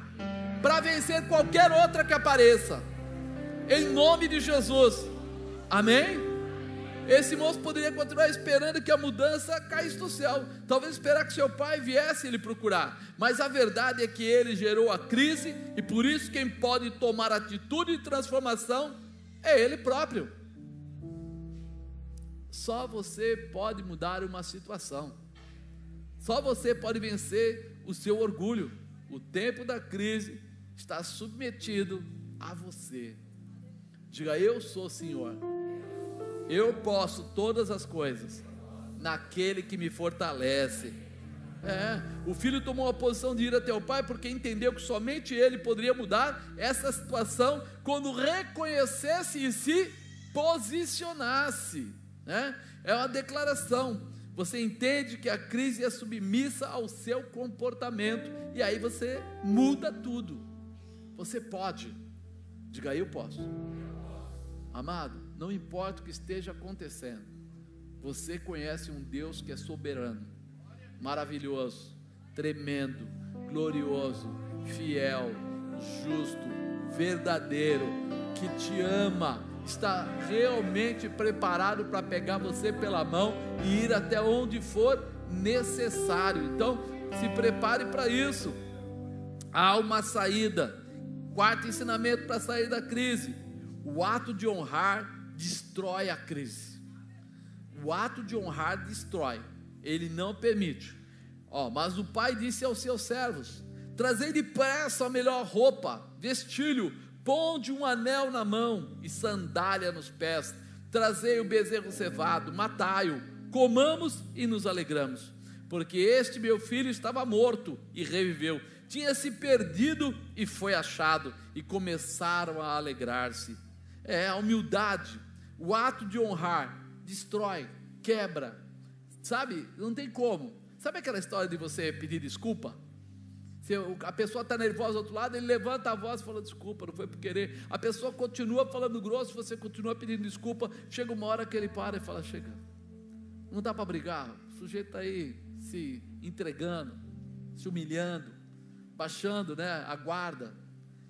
para vencer qualquer outra que apareça. Em nome de Jesus. Amém? Esse moço poderia continuar esperando que a mudança caísse do céu, talvez esperar que seu pai viesse ele procurar, mas a verdade é que ele gerou a crise e por isso quem pode tomar atitude de transformação é ele próprio. Só você pode mudar uma situação, só você pode vencer o seu orgulho. O tempo da crise está submetido a você. Diga, eu sou Senhor eu posso todas as coisas naquele que me fortalece. É, o filho tomou a posição de ir até o pai porque entendeu que somente ele poderia mudar essa situação quando reconhecesse e se posicionasse. Né? É uma declaração. Você entende que a crise é submissa ao seu comportamento e aí você muda tudo. Você pode. Diga aí, eu posso. Amado, não importa o que esteja acontecendo, você conhece um Deus que é soberano, maravilhoso, tremendo, glorioso, fiel, justo, verdadeiro, que te ama, está realmente preparado para pegar você pela mão e ir até onde for necessário. Então, se prepare para isso. Há uma saída. Quarto ensinamento para sair da crise: o ato de honrar destrói a crise. O ato de honrar destrói, ele não permite. Ó, mas o pai disse aos seus servos: Trazei depressa a melhor roupa, vestilho, ponde um anel na mão e sandália nos pés. Trazei o bezerro cevado, matai-o, comamos e nos alegramos. Porque este meu filho estava morto e reviveu, tinha se perdido e foi achado, e começaram a alegrar-se. É a humildade, o ato de honrar destrói, quebra. Sabe? Não tem como. Sabe aquela história de você pedir desculpa? Se a pessoa está nervosa do outro lado, ele levanta a voz e fala desculpa, não foi por querer. A pessoa continua falando grosso, você continua pedindo desculpa. Chega uma hora que ele para e fala: chega, não dá para brigar. O sujeito está aí se entregando, se humilhando, baixando né, a guarda.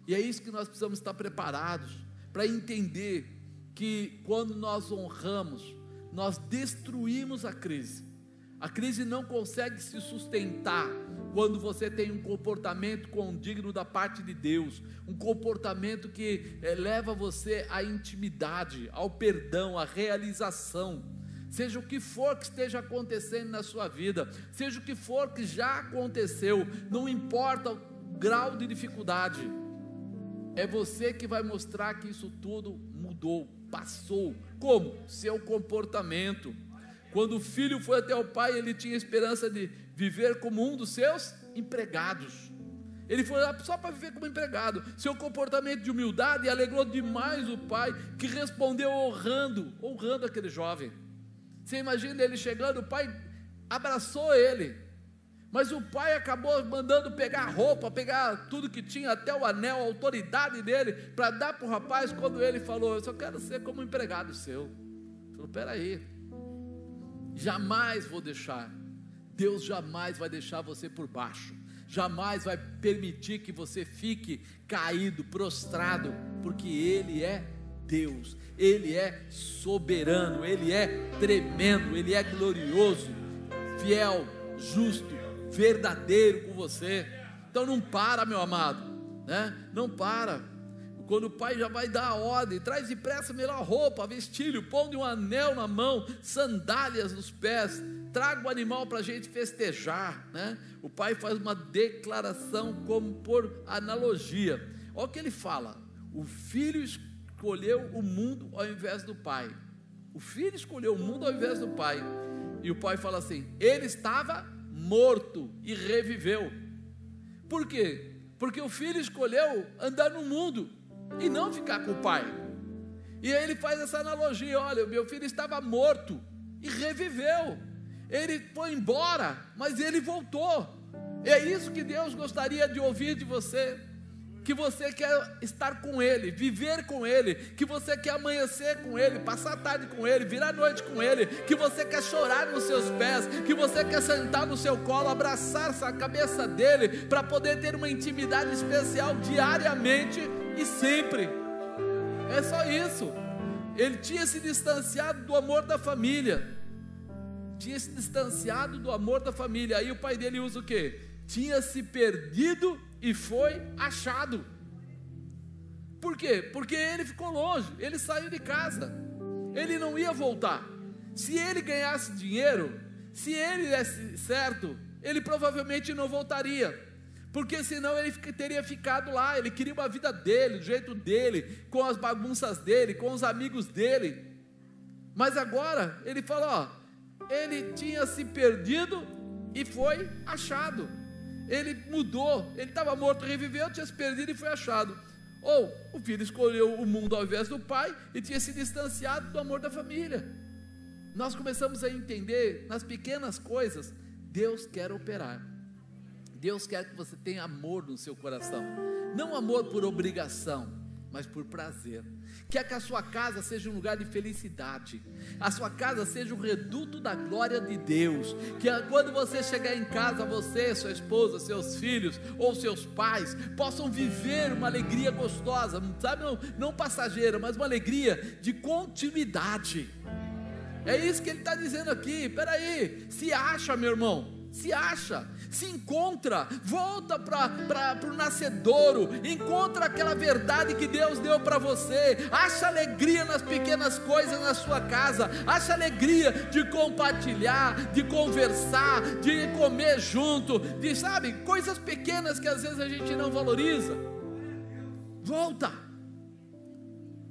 E é isso que nós precisamos estar preparados para entender que quando nós honramos, nós destruímos a crise. A crise não consegue se sustentar quando você tem um comportamento condigno da parte de Deus, um comportamento que é, leva você à intimidade, ao perdão, à realização. Seja o que for que esteja acontecendo na sua vida, seja o que for que já aconteceu, não importa o grau de dificuldade, é você que vai mostrar que isso tudo mudou, passou. Como? Seu comportamento. Quando o filho foi até o pai, ele tinha esperança de viver como um dos seus empregados. Ele foi lá só para viver como empregado. Seu comportamento de humildade alegrou demais o pai, que respondeu honrando, honrando aquele jovem. Você imagina ele chegando, o pai abraçou ele, mas o pai acabou mandando pegar roupa, pegar tudo que tinha, até o anel, a autoridade dele, para dar para o rapaz, quando ele falou: Eu só quero ser como empregado seu. Ele falou: Peraí, jamais vou deixar. Deus jamais vai deixar você por baixo, jamais vai permitir que você fique caído, prostrado, porque Ele é Deus, Ele é soberano, Ele é tremendo, Ele é glorioso, fiel, justo verdadeiro com você. Então não para, meu amado, né? Não para. Quando o pai já vai dar a ordem, traz depressa a melhor roupa, vestilho, põe um anel na mão, sandálias nos pés, traga o animal para a gente festejar, né? O pai faz uma declaração como por analogia. Olha o que ele fala: o filho escolheu o mundo ao invés do pai. O filho escolheu o mundo ao invés do pai. E o pai fala assim: ele estava morto e reviveu. Por quê? Porque o filho escolheu andar no mundo e não ficar com o pai. E aí ele faz essa analogia: olha, meu filho estava morto e reviveu. Ele foi embora, mas ele voltou. É isso que Deus gostaria de ouvir de você. Que você quer estar com Ele, viver com Ele, que você quer amanhecer com Ele, passar a tarde com Ele, virar a noite com Ele, que você quer chorar nos seus pés, que você quer sentar no seu colo, abraçar a cabeça dele, para poder ter uma intimidade especial diariamente e sempre. É só isso. Ele tinha se distanciado do amor da família, tinha se distanciado do amor da família. Aí o pai dele usa o que? Tinha se perdido e foi achado. Por quê? Porque ele ficou longe, ele saiu de casa, ele não ia voltar. Se ele ganhasse dinheiro, se ele desse certo, ele provavelmente não voltaria porque senão ele teria ficado lá. Ele queria uma vida dele, do jeito dele, com as bagunças dele, com os amigos dele. Mas agora ele falou: ó, ele tinha se perdido e foi achado. Ele mudou, ele estava morto, reviveu, tinha se perdido e foi achado. Ou o filho escolheu o mundo ao invés do pai e tinha se distanciado do amor da família. Nós começamos a entender nas pequenas coisas, Deus quer operar. Deus quer que você tenha amor no seu coração, não amor por obrigação, mas por prazer. Quer que a sua casa seja um lugar de felicidade, a sua casa seja um reduto da glória de Deus. Que quando você chegar em casa, você, sua esposa, seus filhos ou seus pais possam viver uma alegria gostosa, sabe, não, não passageira, mas uma alegria de continuidade. É isso que ele está dizendo aqui. Peraí, se acha, meu irmão, se acha, se encontra, volta para o nascedouro, encontra aquela verdade que Deus deu para você, acha alegria nas pequenas coisas na sua casa, acha alegria de compartilhar, de conversar, de comer junto, de sabe, coisas pequenas que às vezes a gente não valoriza. Volta.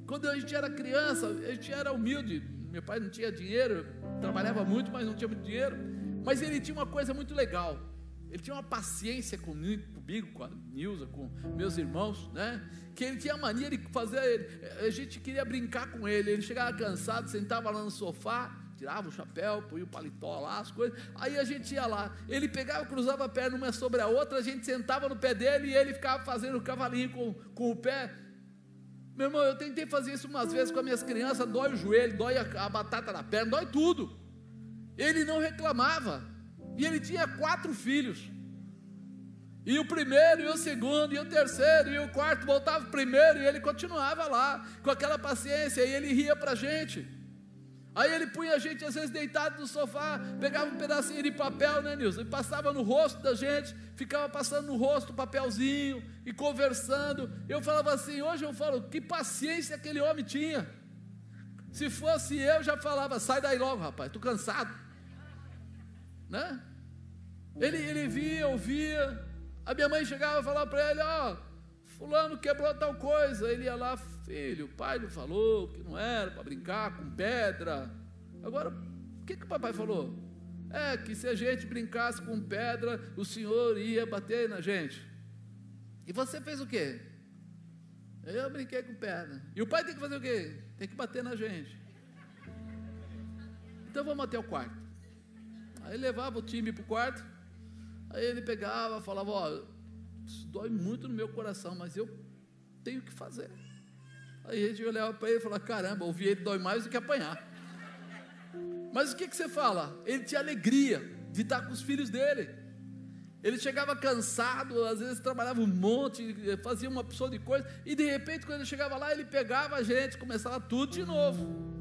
Quando a gente era criança, a gente era humilde, meu pai não tinha dinheiro, trabalhava muito, mas não tinha muito dinheiro. Mas ele tinha uma coisa muito legal. Ele tinha uma paciência comigo, comigo, com a Nilza, com meus irmãos, né? Que ele tinha mania de fazer. A gente queria brincar com ele. Ele chegava cansado, sentava lá no sofá, tirava o chapéu, punha o paletó lá, as coisas. Aí a gente ia lá. Ele pegava, cruzava a perna uma sobre a outra, a gente sentava no pé dele e ele ficava fazendo o cavalinho com, com o pé. Meu irmão, eu tentei fazer isso umas vezes com as minhas crianças, dói o joelho, dói a, a batata na perna, dói tudo. Ele não reclamava. E ele tinha quatro filhos. E o primeiro, e o segundo, e o terceiro, e o quarto voltava primeiro, e ele continuava lá, com aquela paciência, e ele ria para a gente. Aí ele punha a gente, às vezes, deitado no sofá, pegava um pedacinho de papel, né, Nilson? E passava no rosto da gente, ficava passando no rosto o papelzinho, e conversando. Eu falava assim, hoje eu falo, que paciência aquele homem tinha. Se fosse eu, já falava, sai daí logo, rapaz, estou cansado né? Ele, ele via, ouvia. A minha mãe chegava e falava para ele: Ó, oh, Fulano quebrou tal coisa. Ele ia lá, filho, o pai não falou que não era para brincar com pedra. Agora, o que, que o papai falou? É que se a gente brincasse com pedra, o senhor ia bater na gente. E você fez o quê? Eu brinquei com pedra. E o pai tem que fazer o quê? Tem que bater na gente. Então vamos até o quarto. Aí levava o time para o quarto, aí ele pegava, falava, ó, isso dói muito no meu coração, mas eu tenho que fazer. Aí a gente olhava para ele e falava, caramba, ouvir ele dói mais do que apanhar. Mas o que, que você fala? Ele tinha alegria de estar com os filhos dele. Ele chegava cansado, às vezes trabalhava um monte, fazia uma pessoa de coisa, e de repente, quando ele chegava lá, ele pegava a gente, começava tudo de novo.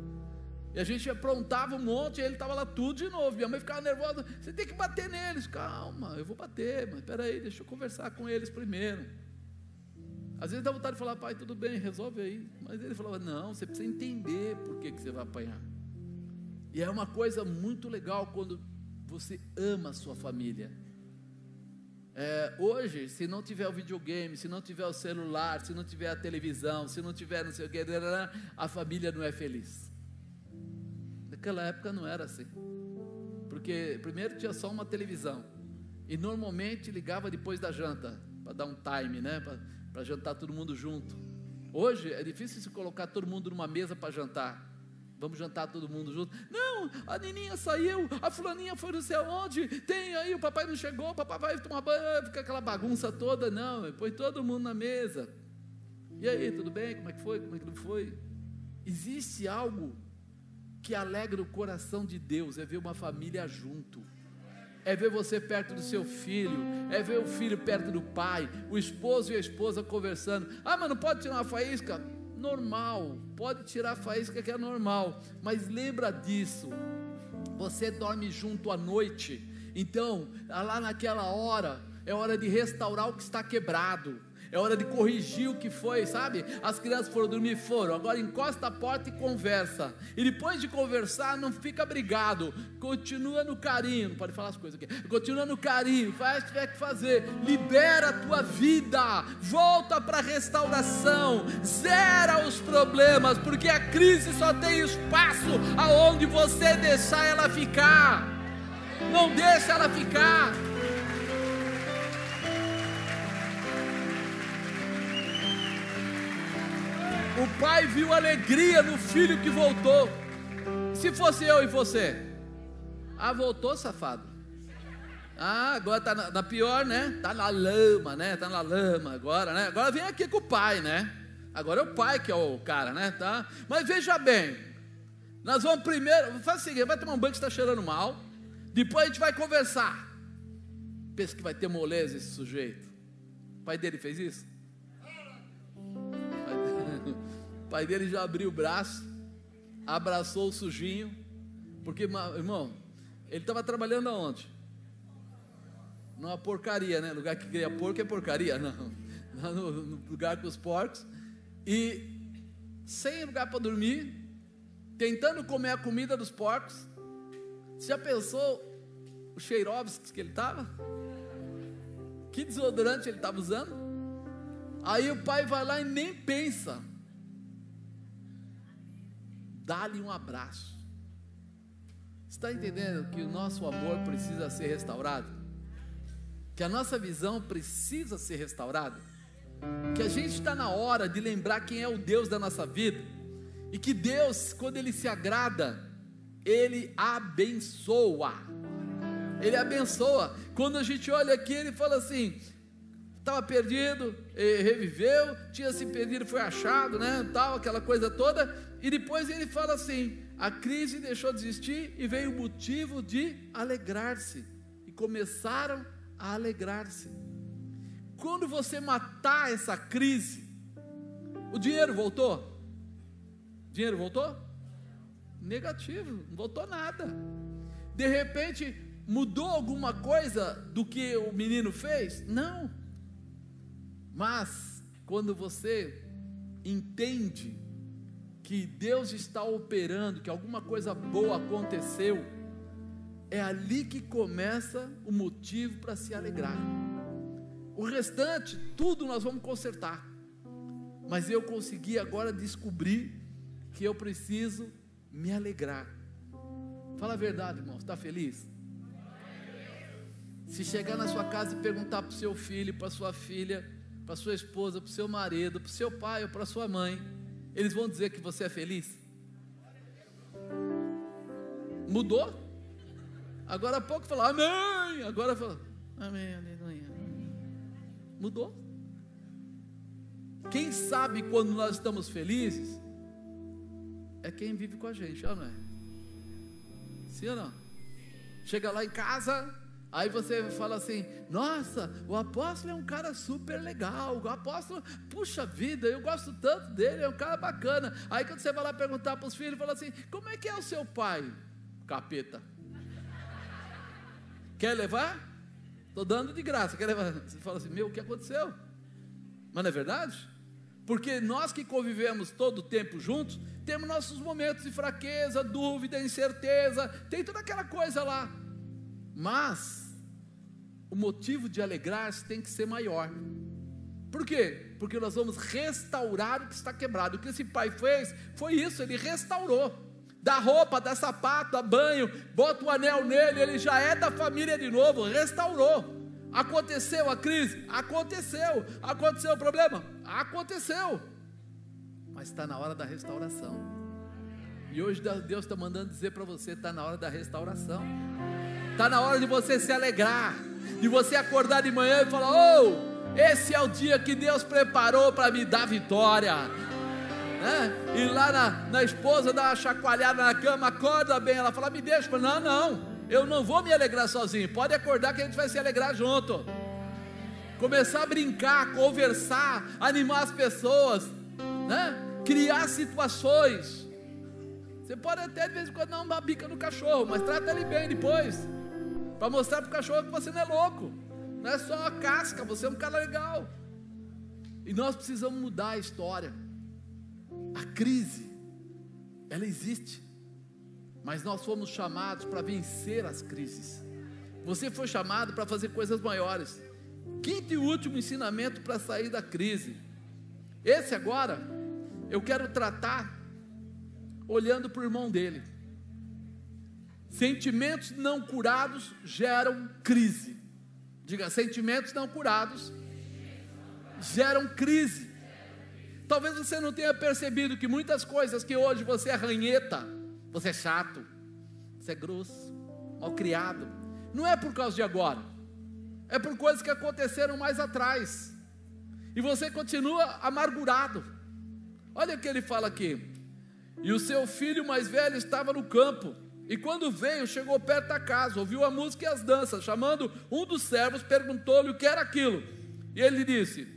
E a gente aprontava um monte e ele estava lá tudo de novo. Minha mãe ficava nervosa. Você tem que bater neles. Calma, eu vou bater, mas peraí, deixa eu conversar com eles primeiro. Às vezes dá vontade de falar, pai, tudo bem, resolve aí. Mas ele falava, não, você precisa entender por que, que você vai apanhar. E é uma coisa muito legal quando você ama a sua família. É, hoje, se não tiver o videogame, se não tiver o celular, se não tiver a televisão, se não tiver não sei o que, a família não é feliz. Naquela época não era assim. Porque primeiro tinha só uma televisão. E normalmente ligava depois da janta, para dar um time, né? Para jantar todo mundo junto. Hoje é difícil se colocar todo mundo numa mesa para jantar. Vamos jantar todo mundo junto. Não, a Nininha saiu, a fulaninha foi não sei aonde, tem aí, o papai não chegou, o papai vai tomar banho, fica aquela bagunça toda. Não, põe todo mundo na mesa. E aí, tudo bem? Como é que foi? Como é que não foi? Existe algo que alegra o coração de Deus, é ver uma família junto é ver você perto do seu filho, é ver o filho perto do pai, o esposo e a esposa conversando. Ah, mas não pode tirar uma faísca? normal, pode tirar a faísca que é normal, mas lembra disso. Você dorme junto à noite, então lá naquela hora é hora de restaurar o que está quebrado é hora de corrigir o que foi, sabe? As crianças foram dormir, foram. Agora encosta a porta e conversa. E depois de conversar, não fica brigado. Continua no carinho. Não pode falar as coisas aqui. Continua no carinho. Faz o que tiver que fazer. Libera a tua vida. Volta para a restauração. Zera os problemas. Porque a crise só tem espaço aonde você deixar ela ficar. Não deixa ela ficar. O pai viu alegria no filho que voltou. Se fosse eu e você, ah, voltou, safado. Ah, agora está na, na, pior, né? Está na lama, né? Está na lama agora, né? Agora vem aqui com o pai, né? Agora é o pai que é o cara, né? Tá? Mas veja bem, nós vamos primeiro, faz o seguinte, vai tomar um banho que está cheirando mal, depois a gente vai conversar. Pensa que vai ter moleza esse sujeito. O pai dele fez isso? O pai dele já abriu o braço, abraçou o sujinho, porque, irmão, ele estava trabalhando aonde? Numa porcaria, né? Lugar que cria porco é porcaria, não. No, no lugar com os porcos. E sem lugar para dormir, tentando comer a comida dos porcos. Você já pensou o Cheirovski que ele estava? Que desodorante ele estava usando? Aí o pai vai lá e nem pensa dá-lhe um abraço. Está entendendo que o nosso amor precisa ser restaurado? Que a nossa visão precisa ser restaurada? Que a gente está na hora de lembrar quem é o Deus da nossa vida e que Deus, quando Ele se agrada, Ele abençoa. Ele abençoa. Quando a gente olha aqui, Ele fala assim: estava perdido, reviveu, tinha se perdido, foi achado, né? Tal, aquela coisa toda. E depois ele fala assim: a crise deixou de existir e veio o motivo de alegrar-se. E começaram a alegrar-se. Quando você matar essa crise, o dinheiro voltou? Dinheiro voltou? Negativo, não voltou nada. De repente, mudou alguma coisa do que o menino fez? Não. Mas, quando você entende que Deus está operando, que alguma coisa boa aconteceu, é ali que começa o motivo para se alegrar. O restante, tudo nós vamos consertar. Mas eu consegui agora descobrir que eu preciso me alegrar. Fala a verdade, irmão, está feliz? Se chegar na sua casa e perguntar para o seu filho, para sua filha, para sua esposa, para o seu marido, para o seu pai ou para sua mãe, eles vão dizer que você é feliz? Mudou? Agora há pouco falou amém, agora fala amém, aleluia. Mudou? Quem sabe quando nós estamos felizes é quem vive com a gente, é? Sim ou não? Chega lá em casa, Aí você fala assim: nossa, o apóstolo é um cara super legal. O apóstolo, puxa vida, eu gosto tanto dele, é um cara bacana. Aí quando você vai lá perguntar para os filhos, fala assim: como é que é o seu pai? Capeta. Quer levar? Estou dando de graça. Quer levar? Você fala assim: meu, o que aconteceu? Mas não é verdade? Porque nós que convivemos todo o tempo juntos, temos nossos momentos de fraqueza, dúvida, incerteza, tem toda aquela coisa lá. Mas o motivo de alegrar-se tem que ser maior. Por quê? Porque nós vamos restaurar o que está quebrado. O que esse pai fez foi isso, ele restaurou. Dá roupa, dá sapato, dá banho, bota o anel nele, ele já é da família de novo, restaurou. Aconteceu a crise? Aconteceu. Aconteceu o problema? Aconteceu. mas está na hora da restauração. E hoje Deus está mandando dizer para você: está na hora da restauração. Está na hora de você se alegrar, de você acordar de manhã e falar: Oh, esse é o dia que Deus preparou para me dar vitória. Né? E lá na, na esposa dá uma chacoalhada na cama, acorda bem. Ela fala: Me deixa. Não, não, eu não vou me alegrar sozinho. Pode acordar que a gente vai se alegrar junto. Começar a brincar, conversar, animar as pessoas, né? criar situações. Você pode até de vez em quando dar uma bica no cachorro, mas trata ele bem depois. Para mostrar para o cachorro que você não é louco. Não é só uma casca, você é um cara legal. E nós precisamos mudar a história. A crise, ela existe. Mas nós fomos chamados para vencer as crises. Você foi chamado para fazer coisas maiores. Quinto e último ensinamento para sair da crise. Esse agora, eu quero tratar olhando para o irmão dele. Sentimentos não curados geram crise. Diga, sentimentos não curados geram crise. Talvez você não tenha percebido que muitas coisas que hoje você é ranheta, você é chato, você é grosso, mal criado, não é por causa de agora, é por coisas que aconteceram mais atrás, e você continua amargurado. Olha o que ele fala aqui: e o seu filho mais velho estava no campo, e quando veio, chegou perto da casa, ouviu a música e as danças, chamando um dos servos, perguntou-lhe o que era aquilo, e ele disse: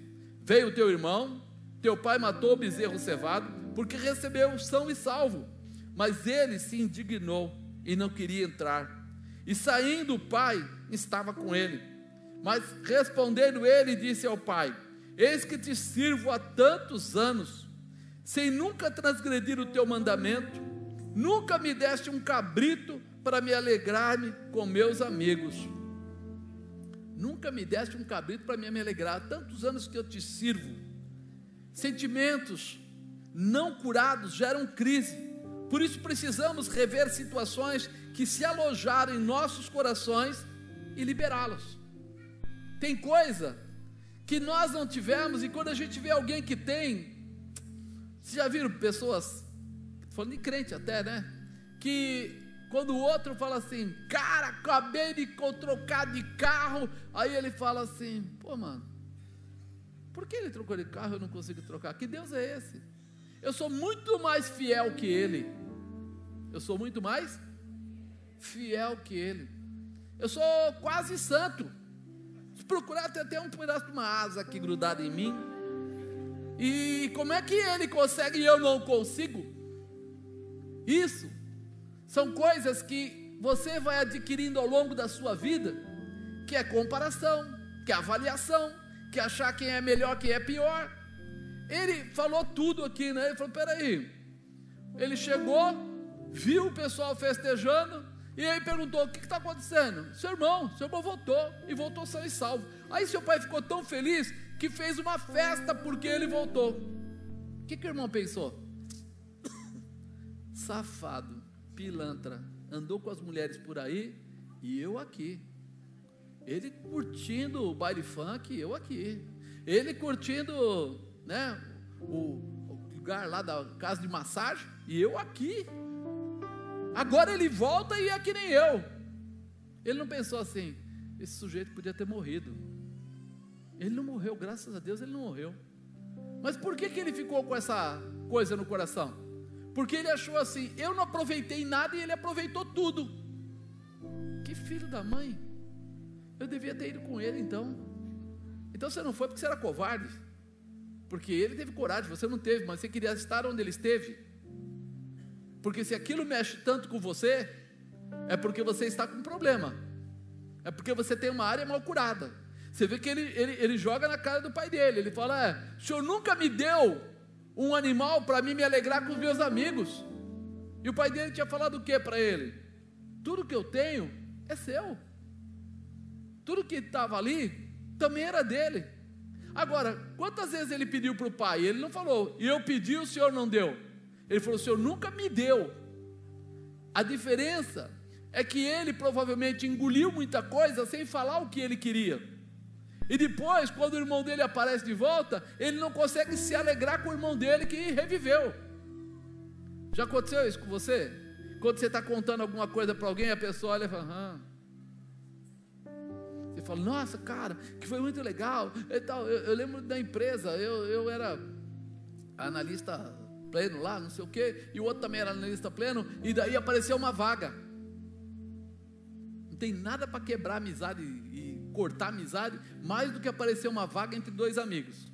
Veio teu irmão, teu pai matou o bezerro cevado, porque recebeu são e salvo. Mas ele se indignou e não queria entrar. E saindo o pai, estava com ele. Mas respondendo ele, disse ao pai: Eis que te sirvo há tantos anos, sem nunca transgredir o teu mandamento, nunca me deste um cabrito para me alegrar-me com meus amigos. Nunca me deste um cabrito para me alegrar, tantos anos que eu te sirvo. Sentimentos não curados geram crise. Por isso precisamos rever situações que se alojaram em nossos corações e liberá-los. Tem coisa que nós não tivemos, e quando a gente vê alguém que tem, vocês já viram pessoas, falando de crente até, né? Que quando o outro fala assim, cara, acabei de trocar de carro, aí ele fala assim, pô, mano, por que ele trocou de carro e eu não consigo trocar? Que Deus é esse? Eu sou muito mais fiel que ele. Eu sou muito mais fiel que ele. Eu sou quase santo. Se procurar, tem até um pedaço de uma asa aqui grudada em mim. E como é que ele consegue e eu não consigo? Isso são coisas que você vai adquirindo ao longo da sua vida, que é comparação, que é avaliação, que é achar quem é melhor, quem é pior. Ele falou tudo aqui, né? Ele falou: peraí. Ele chegou, viu o pessoal festejando, e aí perguntou: o que está acontecendo? Seu irmão, seu irmão voltou e voltou são e salvo. Aí seu pai ficou tão feliz que fez uma festa porque ele voltou. O que, que o irmão pensou? Safado, pilantra, andou com as mulheres por aí e eu aqui. Ele curtindo o baile funk, eu aqui. Ele curtindo, né, o, o lugar lá da casa de massagem e eu aqui. Agora ele volta e é que nem eu. Ele não pensou assim: esse sujeito podia ter morrido. Ele não morreu, graças a Deus ele não morreu. Mas por que, que ele ficou com essa coisa no coração? Porque ele achou assim: eu não aproveitei nada e ele aproveitou tudo. Que filho da mãe. Eu devia ter ido com ele então. Então você não foi porque você era covarde. Porque ele teve coragem, você não teve, mas você queria estar onde ele esteve. Porque se aquilo mexe tanto com você, é porque você está com um problema. É porque você tem uma área mal curada. Você vê que ele, ele, ele joga na cara do pai dele. Ele fala: é, o senhor nunca me deu um animal para mim me alegrar com os meus amigos. E o pai dele tinha falado o que para ele? Tudo que eu tenho é seu. Tudo que estava ali também era dele. Agora, quantas vezes ele pediu para o pai? Ele não falou, e eu pedi, o senhor não deu. Ele falou: o senhor nunca me deu. A diferença é que ele provavelmente engoliu muita coisa sem falar o que ele queria. E depois, quando o irmão dele aparece de volta, ele não consegue se alegrar com o irmão dele que reviveu. Já aconteceu isso com você? Quando você está contando alguma coisa para alguém, a pessoa olha e fala, Hã. Você fala, nossa, cara, que foi muito legal. E tal. Eu, eu lembro da empresa, eu, eu era analista pleno lá, não sei o quê, e o outro também era analista pleno, e daí apareceu uma vaga. Não tem nada para quebrar amizade e cortar amizade, mais do que aparecer uma vaga entre dois amigos.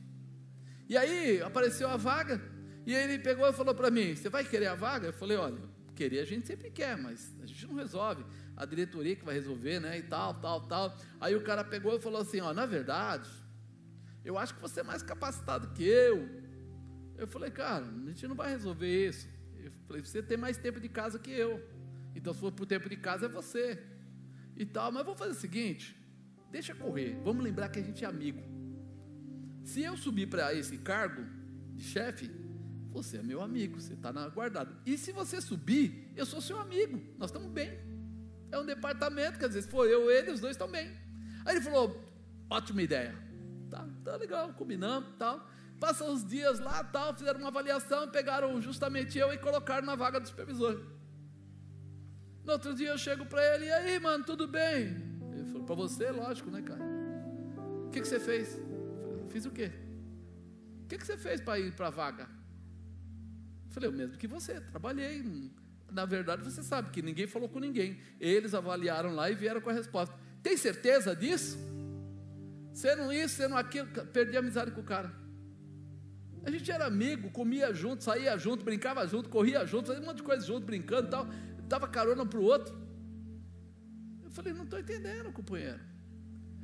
E aí apareceu a vaga, e ele pegou e falou para mim: Você vai querer a vaga? Eu falei: Olha, querer a gente sempre quer, mas a gente não resolve. A diretoria que vai resolver, né? E tal, tal, tal. Aí o cara pegou e falou assim: Ó, na verdade, eu acho que você é mais capacitado que eu. Eu falei, cara, a gente não vai resolver isso. Eu falei, você tem mais tempo de casa que eu. Então, se for por tempo de casa, é você. E tal, mas vamos fazer o seguinte: deixa correr. Vamos lembrar que a gente é amigo. Se eu subir para esse cargo de chefe, você é meu amigo, você está guardado. E se você subir, eu sou seu amigo, nós estamos bem. É um departamento, quer dizer, se for eu ele, os dois estão bem. Aí ele falou: ótima ideia. Tá, tá legal, combinamos tal. Passam os dias lá, tal, fizeram uma avaliação, pegaram justamente eu e colocaram na vaga do supervisor. No outro dia eu chego para ele, e aí, mano, tudo bem? Ele falou, para você, lógico, né, cara? O que, que você fez? Eu Fiz o quê? O que, que você fez para ir para a vaga? Falei, o mesmo que você, trabalhei. Na verdade, você sabe que ninguém falou com ninguém. Eles avaliaram lá e vieram com a resposta. Tem certeza disso? Sendo isso, sendo aquilo, perdi a amizade com o cara. A gente era amigo, comia junto, saía junto, brincava junto, corria junto, fazia um monte de coisa junto, brincando e tal, dava carona para o outro. Falei, não estou entendendo, companheiro.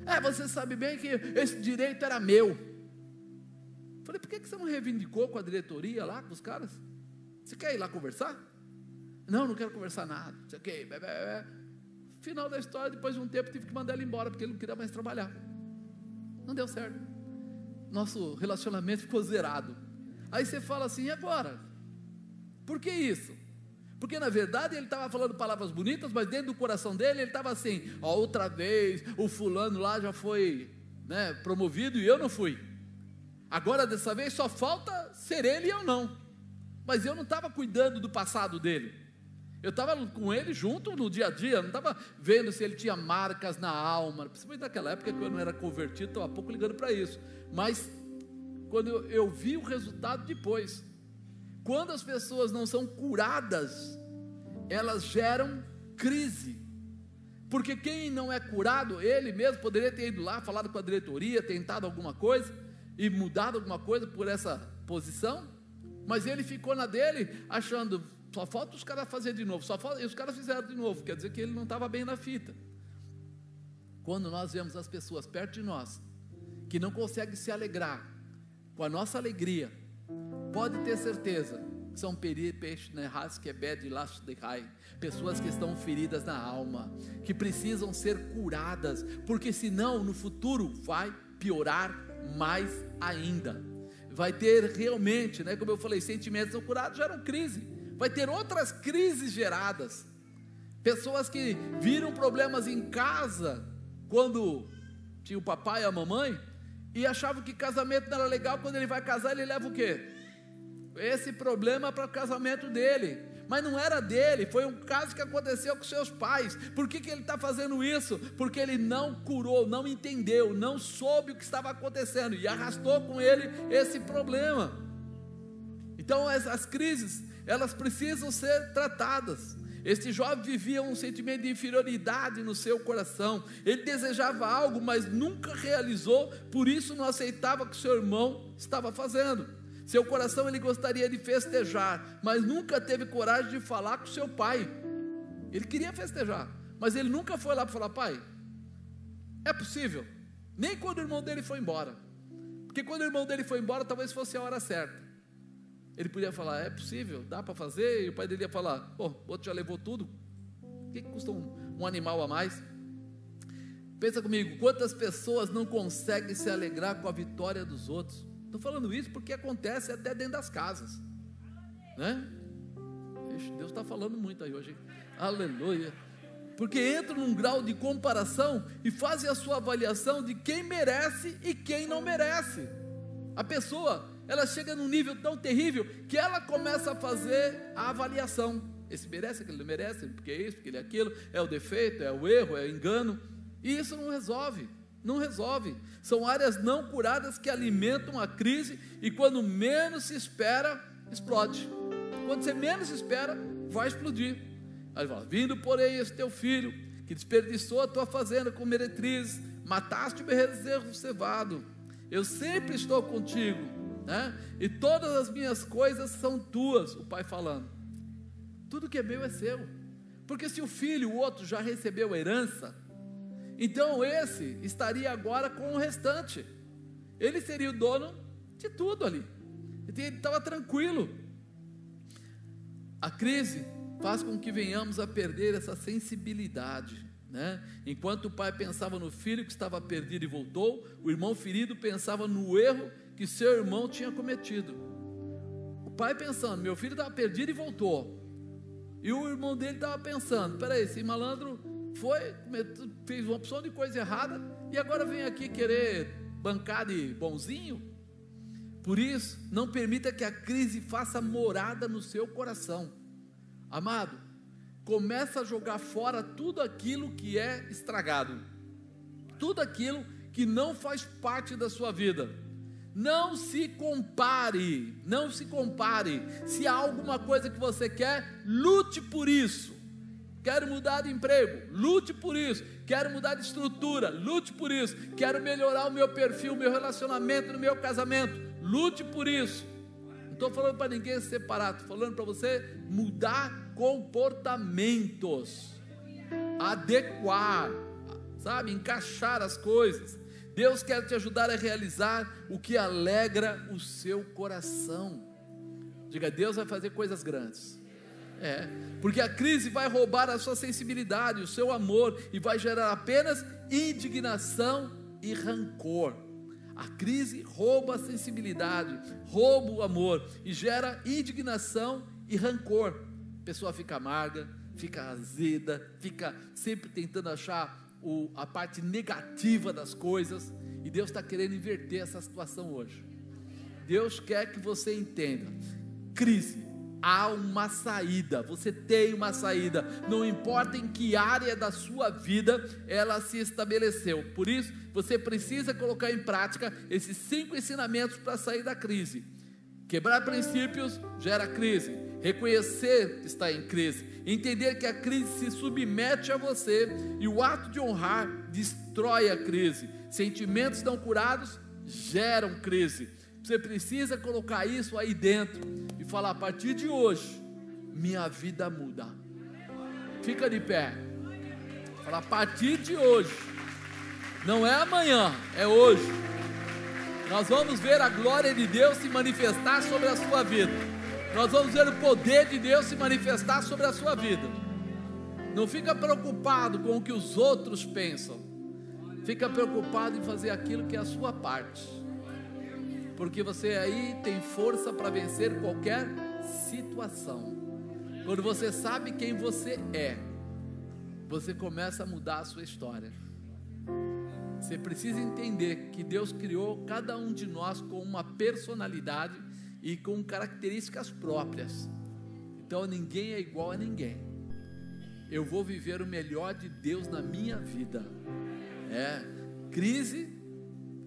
É, você sabe bem que esse direito era meu. Eu falei, por que você não reivindicou com a diretoria lá, com os caras? Você quer ir lá conversar? Não, não quero conversar nada. Você quer? Final da história, depois de um tempo, tive que mandar ele embora, porque ele não queria mais trabalhar. Não deu certo nosso relacionamento ficou zerado. Aí você fala assim, e agora? Por que isso? Porque na verdade ele estava falando palavras bonitas, mas dentro do coração dele ele estava assim: ó, outra vez o fulano lá já foi né, promovido e eu não fui. Agora dessa vez só falta ser ele e eu não. Mas eu não estava cuidando do passado dele. Eu estava com ele junto no dia a dia, não estava vendo se ele tinha marcas na alma, principalmente naquela época que eu não era convertido, estava pouco ligando para isso. Mas quando eu, eu vi o resultado depois, quando as pessoas não são curadas, elas geram crise. Porque quem não é curado, ele mesmo poderia ter ido lá, falado com a diretoria, tentado alguma coisa e mudado alguma coisa por essa posição, mas ele ficou na dele, achando, só falta os caras fazer de novo, só falta, e os caras fizeram de novo, quer dizer que ele não estava bem na fita. Quando nós vemos as pessoas perto de nós, que não consegue se alegrar com a nossa alegria, pode ter certeza que são peixes né, que é rai, pessoas que estão feridas na alma, que precisam ser curadas, porque senão no futuro vai piorar mais ainda. Vai ter realmente, né, como eu falei, sentimentos não curados geram crise. Vai ter outras crises geradas. Pessoas que viram problemas em casa quando tinha o papai e a mamãe e achava que casamento não era legal, quando ele vai casar, ele leva o quê? Esse problema para o casamento dele. Mas não era dele, foi um caso que aconteceu com seus pais. Por que, que ele está fazendo isso? Porque ele não curou, não entendeu, não soube o que estava acontecendo e arrastou com ele esse problema. Então, as crises, elas precisam ser tratadas. Este jovem vivia um sentimento de inferioridade no seu coração. Ele desejava algo, mas nunca realizou, por isso não aceitava o que seu irmão estava fazendo. Seu coração ele gostaria de festejar, mas nunca teve coragem de falar com seu pai. Ele queria festejar, mas ele nunca foi lá para falar: pai, é possível? Nem quando o irmão dele foi embora. Porque quando o irmão dele foi embora, talvez fosse a hora certa. Ele podia falar, é possível, dá para fazer, e o pai dele ia falar, oh, o outro já levou tudo, o que, que custa um, um animal a mais? Pensa comigo, quantas pessoas não conseguem se alegrar com a vitória dos outros? Estou falando isso porque acontece até dentro das casas, né? Deus está falando muito aí hoje, aleluia. Porque entram num grau de comparação e fazem a sua avaliação de quem merece e quem não merece. A pessoa, ela chega num nível tão terrível que ela começa a fazer a avaliação. Esse merece, aquele não merece, porque é isso, porque ele é aquilo, é o defeito, é o erro, é o engano. E isso não resolve, não resolve. São áreas não curadas que alimentam a crise e quando menos se espera, explode. Quando você menos espera, vai explodir. Aí fala: Vindo, porém, esse teu filho, que desperdiçou a tua fazenda com meretrizes, mataste o bezerro cevado. Eu sempre estou contigo, né? E todas as minhas coisas são tuas, o pai falando. Tudo que é meu é seu. Porque se o filho, o outro, já recebeu a herança, então esse estaria agora com o restante. Ele seria o dono de tudo ali. Ele estava tranquilo. A crise faz com que venhamos a perder essa sensibilidade. Né? Enquanto o pai pensava no filho que estava perdido e voltou, o irmão ferido pensava no erro que seu irmão tinha cometido. O pai pensando, meu filho estava perdido e voltou. E o irmão dele estava pensando: peraí, esse malandro foi, fez uma opção de coisa errada e agora vem aqui querer bancar de bonzinho? Por isso, não permita que a crise faça morada no seu coração. Amado, começa a jogar fora tudo aquilo que é estragado, tudo aquilo que não faz parte da sua vida. Não se compare, não se compare. Se há alguma coisa que você quer, lute por isso. Quero mudar de emprego, lute por isso. Quero mudar de estrutura, lute por isso. Quero melhorar o meu perfil, o meu relacionamento no meu casamento, lute por isso. Não estou falando para ninguém se separar, estou falando para você mudar comportamentos, adequar, sabe, encaixar as coisas. Deus quer te ajudar a realizar o que alegra o seu coração. Diga, Deus vai fazer coisas grandes. É, porque a crise vai roubar a sua sensibilidade, o seu amor e vai gerar apenas indignação e rancor. A crise rouba a sensibilidade, rouba o amor e gera indignação e rancor. A pessoa fica amarga, fica azeda, fica sempre tentando achar o, a parte negativa das coisas, e Deus está querendo inverter essa situação hoje. Deus quer que você entenda: crise, há uma saída, você tem uma saída, não importa em que área da sua vida ela se estabeleceu. Por isso, você precisa colocar em prática esses cinco ensinamentos para sair da crise. Quebrar princípios gera crise. Reconhecer está em crise. Entender que a crise se submete a você. E o ato de honrar destrói a crise. Sentimentos não curados geram crise. Você precisa colocar isso aí dentro e falar: a partir de hoje, minha vida muda. Fica de pé. Fala: a partir de hoje, não é amanhã, é hoje. Nós vamos ver a glória de Deus se manifestar sobre a sua vida. Nós vamos ver o poder de Deus se manifestar sobre a sua vida. Não fica preocupado com o que os outros pensam. Fica preocupado em fazer aquilo que é a sua parte. Porque você aí tem força para vencer qualquer situação. Quando você sabe quem você é, você começa a mudar a sua história. Você precisa entender que Deus criou cada um de nós com uma personalidade e com características próprias. Então ninguém é igual a ninguém. Eu vou viver o melhor de Deus na minha vida. É, crise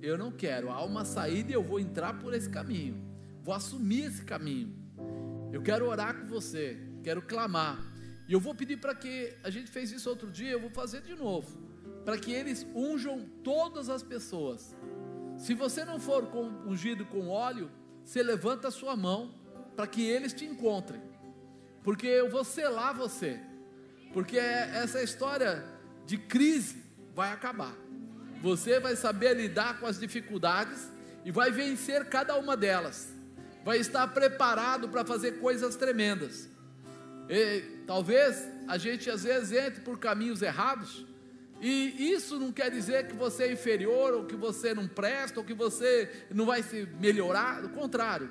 eu não quero. Há uma saída e eu vou entrar por esse caminho. Vou assumir esse caminho. Eu quero orar com você, quero clamar. E eu vou pedir para que a gente fez isso outro dia, eu vou fazer de novo para que eles unjam todas as pessoas. Se você não for ungido com óleo, você levanta a sua mão para que eles te encontrem, porque eu vou selar você, porque essa história de crise vai acabar. Você vai saber lidar com as dificuldades e vai vencer cada uma delas. Vai estar preparado para fazer coisas tremendas. E, talvez a gente às vezes entre por caminhos errados e isso não quer dizer que você é inferior, ou que você não presta, ou que você não vai se melhorar, do contrário.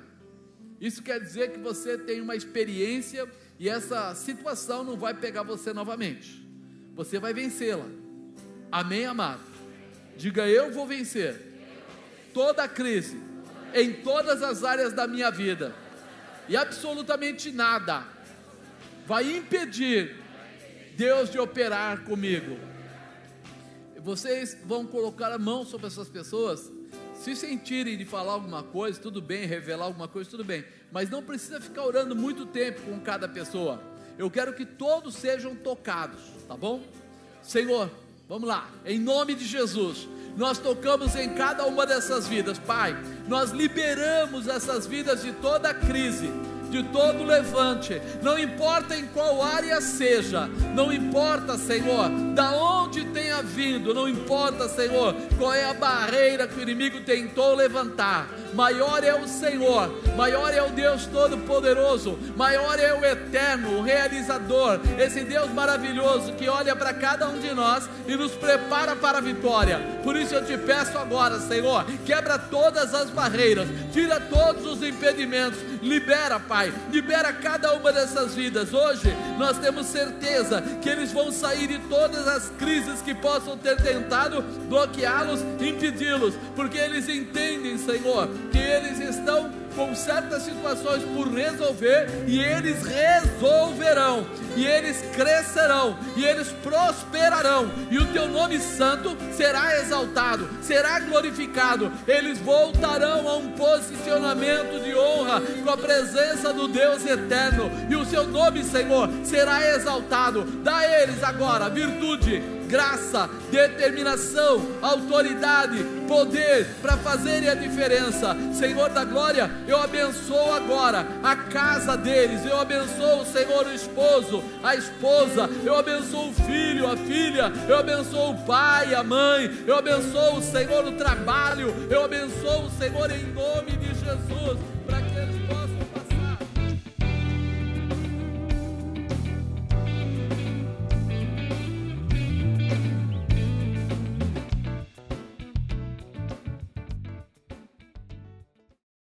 Isso quer dizer que você tem uma experiência e essa situação não vai pegar você novamente. você vai vencê-la. Amém, amado? Diga eu vou vencer toda crise em todas as áreas da minha vida. E absolutamente nada vai impedir Deus de operar comigo. Vocês vão colocar a mão sobre essas pessoas se sentirem de falar alguma coisa, tudo bem, revelar alguma coisa, tudo bem, mas não precisa ficar orando muito tempo com cada pessoa. Eu quero que todos sejam tocados, tá bom? Senhor, vamos lá, em nome de Jesus, nós tocamos em cada uma dessas vidas, Pai, nós liberamos essas vidas de toda crise de todo levante, não importa em qual área seja, não importa, Senhor, da onde tenha vindo, não importa, Senhor, qual é a barreira que o inimigo tentou levantar, maior é o Senhor, maior é o Deus Todo-Poderoso, maior é o Eterno, o Realizador, esse Deus maravilhoso que olha para cada um de nós e nos prepara para a vitória. Por isso eu te peço agora, Senhor, quebra todas as barreiras, tira todos os impedimentos, libera, Pai libera cada uma dessas vidas. Hoje nós temos certeza que eles vão sair de todas as crises que possam ter tentado bloqueá-los, impedi-los, porque eles entendem, Senhor, que eles estão com certas situações por resolver e eles resolverão, e eles crescerão, e eles prosperarão, e o teu nome santo será exaltado, será glorificado. Eles voltarão a um posicionamento de honra com a presença do Deus eterno, e o seu nome, Senhor, será exaltado. Dá a eles agora virtude graça, determinação, autoridade, poder para fazerem a diferença. Senhor da glória, eu abençoo agora a casa deles, eu abençoo, Senhor, o esposo, a esposa, eu abençoo o filho, a filha, eu abençoo o pai, a mãe, eu abençoo, Senhor, o trabalho, eu abençoo, Senhor, em nome de Jesus